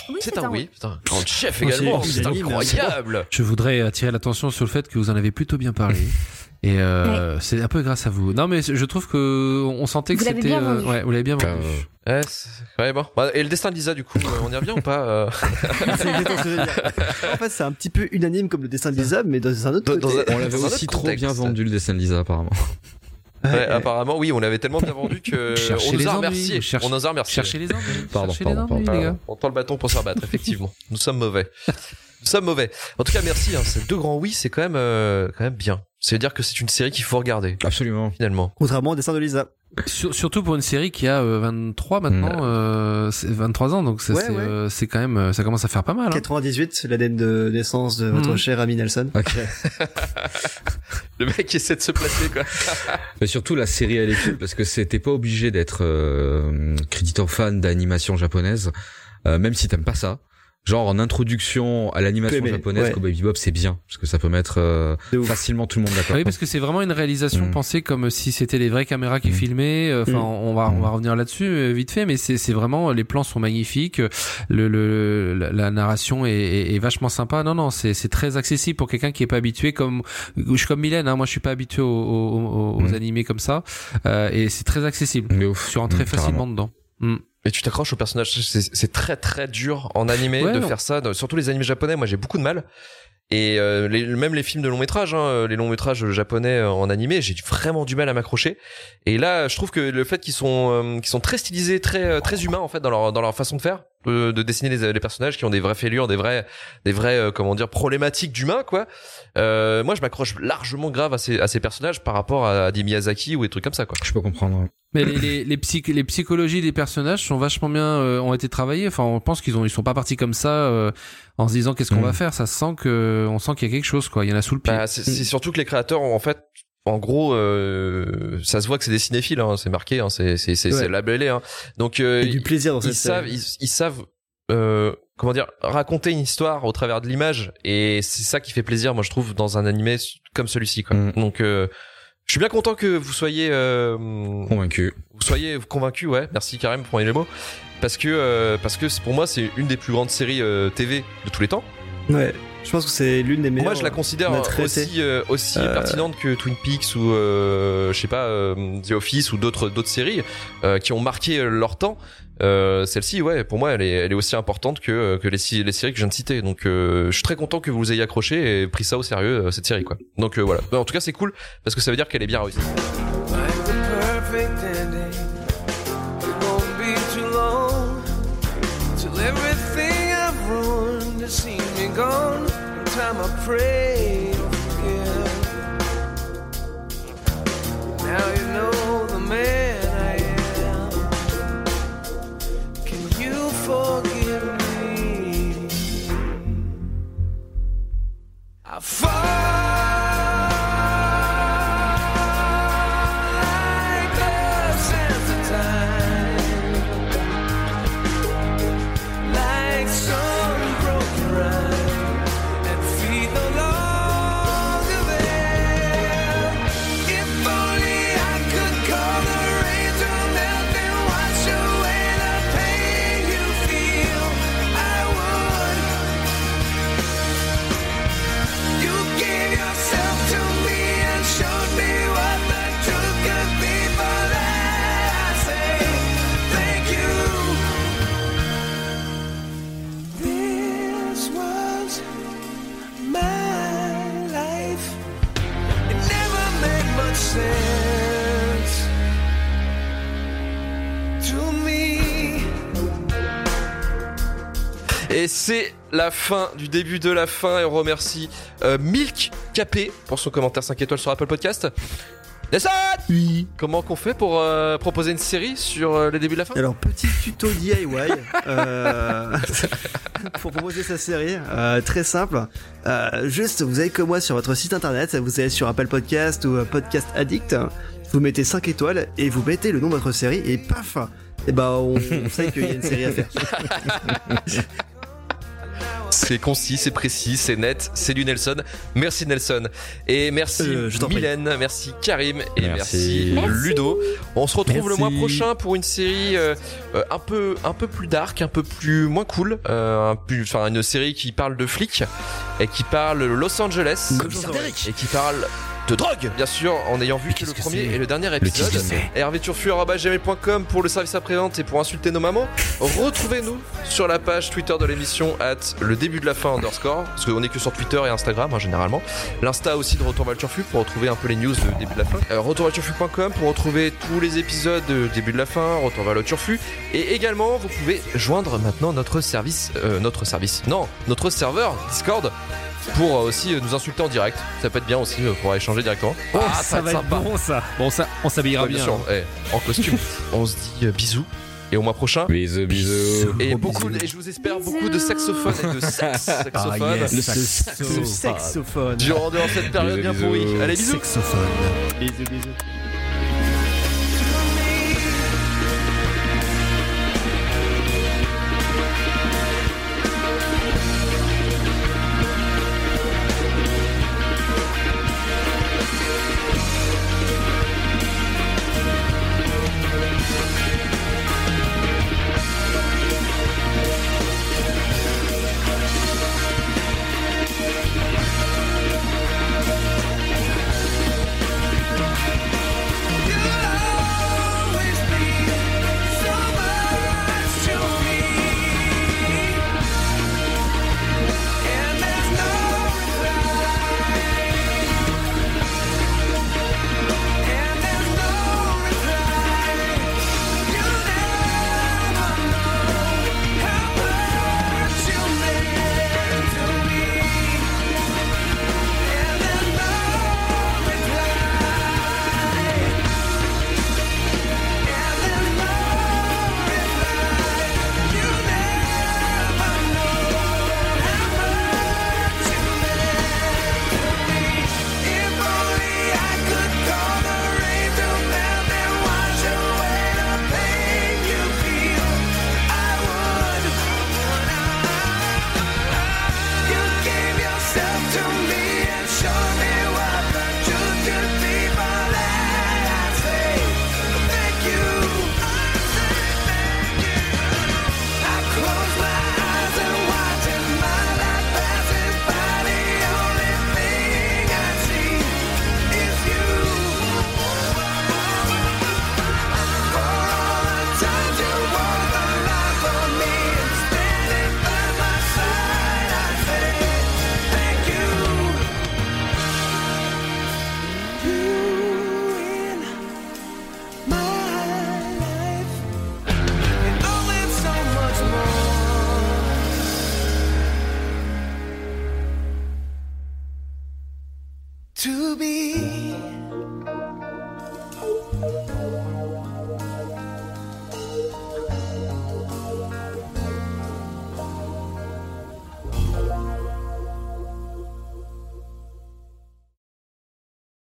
Oui, C'est un oui. Putain, grand chef également. c'est C'est unanime, incroyable. Je voudrais attirer l'attention sur le fait que vous en avez plutôt bien parlé. [laughs] Et euh, c'est un peu grâce à vous. Non, mais je trouve que on sentait que Vous l'avez c'était. bien euh, vendu. ouais, vous l'avez bien vendu. Ouais, c'est- ouais, bon. Bah, Et le destin de Lisa, du coup, euh, on y revient ou pas euh [laughs] c'est exactement ce que je veux dire. En fait, c'est un petit peu unanime comme le dessin de Lisa, mais dans un autre Dans- côté. dans un- On l'avait aussi trop contexte. bien vendu le dessin de Lisa apparemment. Ouais, apparemment, oui, on l'avait tellement bien vendu que [laughs] on nous les a remerciés. cherchez- On nous a remerciés. Cherchez les ennuis. Pardon, cherchez pardon, les ennuis, pardon. les gars. On tend le bâton pour se rebattre, [laughs] effectivement. Nous sommes mauvais. Nous sommes mauvais. En tout cas, merci. Hein. Ces deux grands oui, c'est quand même, euh, quand même bien. C'est-à-dire que c'est une série qu'il faut regarder, Absolument. finalement. Contrairement au dessin de Lisa. Sur- surtout pour une série qui a euh, 23 maintenant, euh, c'est 23 ans, donc c'est Ouais, c'est, ouais. euh, c'est quand même, euh, ça commence à faire pas mal. Hein. 98, l'année de naissance de votre Mhm. cher ami Nelson. Ok. [laughs] Le mec essaie de se placer, quoi. [laughs] Mais surtout la série elle est cool parce que c'était pas obligé d'être euh, créditeur fan d'animation japonaise, euh, même si t'aimes pas ça. Genre en introduction à l'animation japonaise, ouais. Cowboy Bebop c'est bien parce que ça peut mettre euh, facilement tout le monde Ah d'accord. oui, parce que c'est vraiment une réalisation Mm. pensée comme si c'était les vraies caméras qui Mm. filmaient. euh, Enfin, Mm. on va on va revenir là-dessus euh, vite fait, mais c'est c'est vraiment les plans sont magnifiques. Le, le la, la narration est, est, est vachement sympa. Non non, c'est c'est très accessible pour quelqu'un qui est pas habitué comme je suis comme Mylène. Hein, moi, je suis pas habitué aux, aux, aux- aux Mm. animés comme ça, euh, et c'est très accessible. Mais ouf. Tu rentres très Mm, facilement dedans. Et tu t'accroches au personnage. C'est très très dur en animé Ouais, de non. faire ça. Surtout les animés japonais, moi j'ai beaucoup de mal. Et euh, les, même les films de long métrage, hein, les longs métrages japonais euh, en animé, j'ai vraiment du mal à m'accrocher. Et là, je trouve que le fait qu'ils sont euh, qu'ils sont très stylisés, très euh, très humains en fait dans leur dans leur façon de faire, de, de dessiner les, les personnages qui ont des vraies fêlures, des vrais des vrais euh, comment dire problématiques d'humains quoi. Euh, moi, je m'accroche largement grave à ces à ces personnages par rapport à, des Miyazaki ou des trucs comme ça quoi. Je peux comprendre. Mais les, les, les, psych- les psychologies des personnages sont vachement bien, euh, ont été travaillées. Enfin, on pense qu'ils ont, ils sont pas partis comme ça euh, en se disant qu'est-ce qu'on Mm. va faire. Ça se sent que, on sent qu'il y a quelque chose, quoi. Il y en a sous le pied. Bah, c'est c'est surtout que les créateurs, ont, en fait, en gros, euh, ça se voit que c'est des cinéphiles, hein, c'est marqué, hein, c'est c'est c'est Ouais. labellé. Hein. Donc euh, du plaisir dans ils cette savent, ils, ils savent, euh, comment dire, raconter une histoire au travers de l'image, et c'est ça qui fait plaisir, moi je trouve, dans un animé comme celui-ci. Quoi. Mm. Donc euh, je suis bien content que vous soyez euh, Convaincu. vous soyez convaincu, ouais. Merci Karim pour les mots. Parce que euh, parce que c'est- pour moi c'est une des plus grandes séries euh, TV de tous les temps. Ouais. Je pense que c'est l'une des meilleures. Moi, je la considère aussi euh, aussi Euh, pertinente que Twin Peaks ou euh, je sais pas euh, The Office ou d'autres d'autres séries euh, qui ont marqué leur temps. Euh, Celle-ci, ouais, pour moi, elle est elle est aussi importante que que les séries que je viens de citer. Donc, euh, je suis très content que vous ayez accroché et pris ça au sérieux cette série, quoi. Donc euh, voilà. Mais en tout cas, c'est cool parce que ça veut dire qu'elle est bien réussie. La fin du début de la fin et on remercie euh, Milk Capé pour son commentaire 5 étoiles sur Apple Podcast. Nelson Oui. Comment qu'on fait pour euh, proposer une série sur euh, le début de la fin? Alors, petit tuto DIY euh, [laughs] pour proposer sa série. Très simple. Juste, vous allez comme moi sur votre site internet, vous allez sur Apple Podcast ou Podcast Addict, vous mettez 5 étoiles et vous mettez le nom de votre série et paf et ben on, on sait qu'il y a une série à faire. [laughs] C'est concis, c'est précis, c'est net, c'est du Nelson. Merci Nelson. Et merci Euh, je t'en prie. Mylène, merci Karim et merci. Ludo. On se retrouve le mois prochain pour une série euh, euh, un peu un peu plus dark, un peu plus moins cool, euh, enfin une série qui parle de flics et qui parle Los Angeles et qui parle de drogue, bien sûr, en ayant vu que le premier et le dernier épisode. que c'est hervéturfu.gmail.com pour le service après-vente et pour insulter nos mamans. Retrouvez-nous sur la page Twitter de l'émission at le début de la fin underscore, parce qu'on est que sur Twitter et Instagram hein, généralement. L'insta aussi de Retour Turfu pour retrouver un peu les news de début de la fin. Euh, retourvalturfu.com pour retrouver tous les épisodes de début de la fin, Retour vers le Turfu. Et également, vous pouvez joindre maintenant notre service, euh, notre service, non, notre serveur Discord pour euh, aussi euh, nous insulter en direct. Ça peut être bien aussi euh, pour échanger directement. Oh, Ah, ça va être sympa. bon ça. Bon ça, on s'habillera Ouais, bien. sûr, eh, en costume. [laughs] On se dit euh, bisous et au mois prochain. Bisous, bisous. Et beaucoup, bisous. et je vous espère Bisous. beaucoup de saxophones et de [laughs] sax Ah, saxophones yes, Le saxo. saxophone. durant, durant cette période Bisous, bien pourrie. Allez bisous. Saxophone. Bisous, bisous.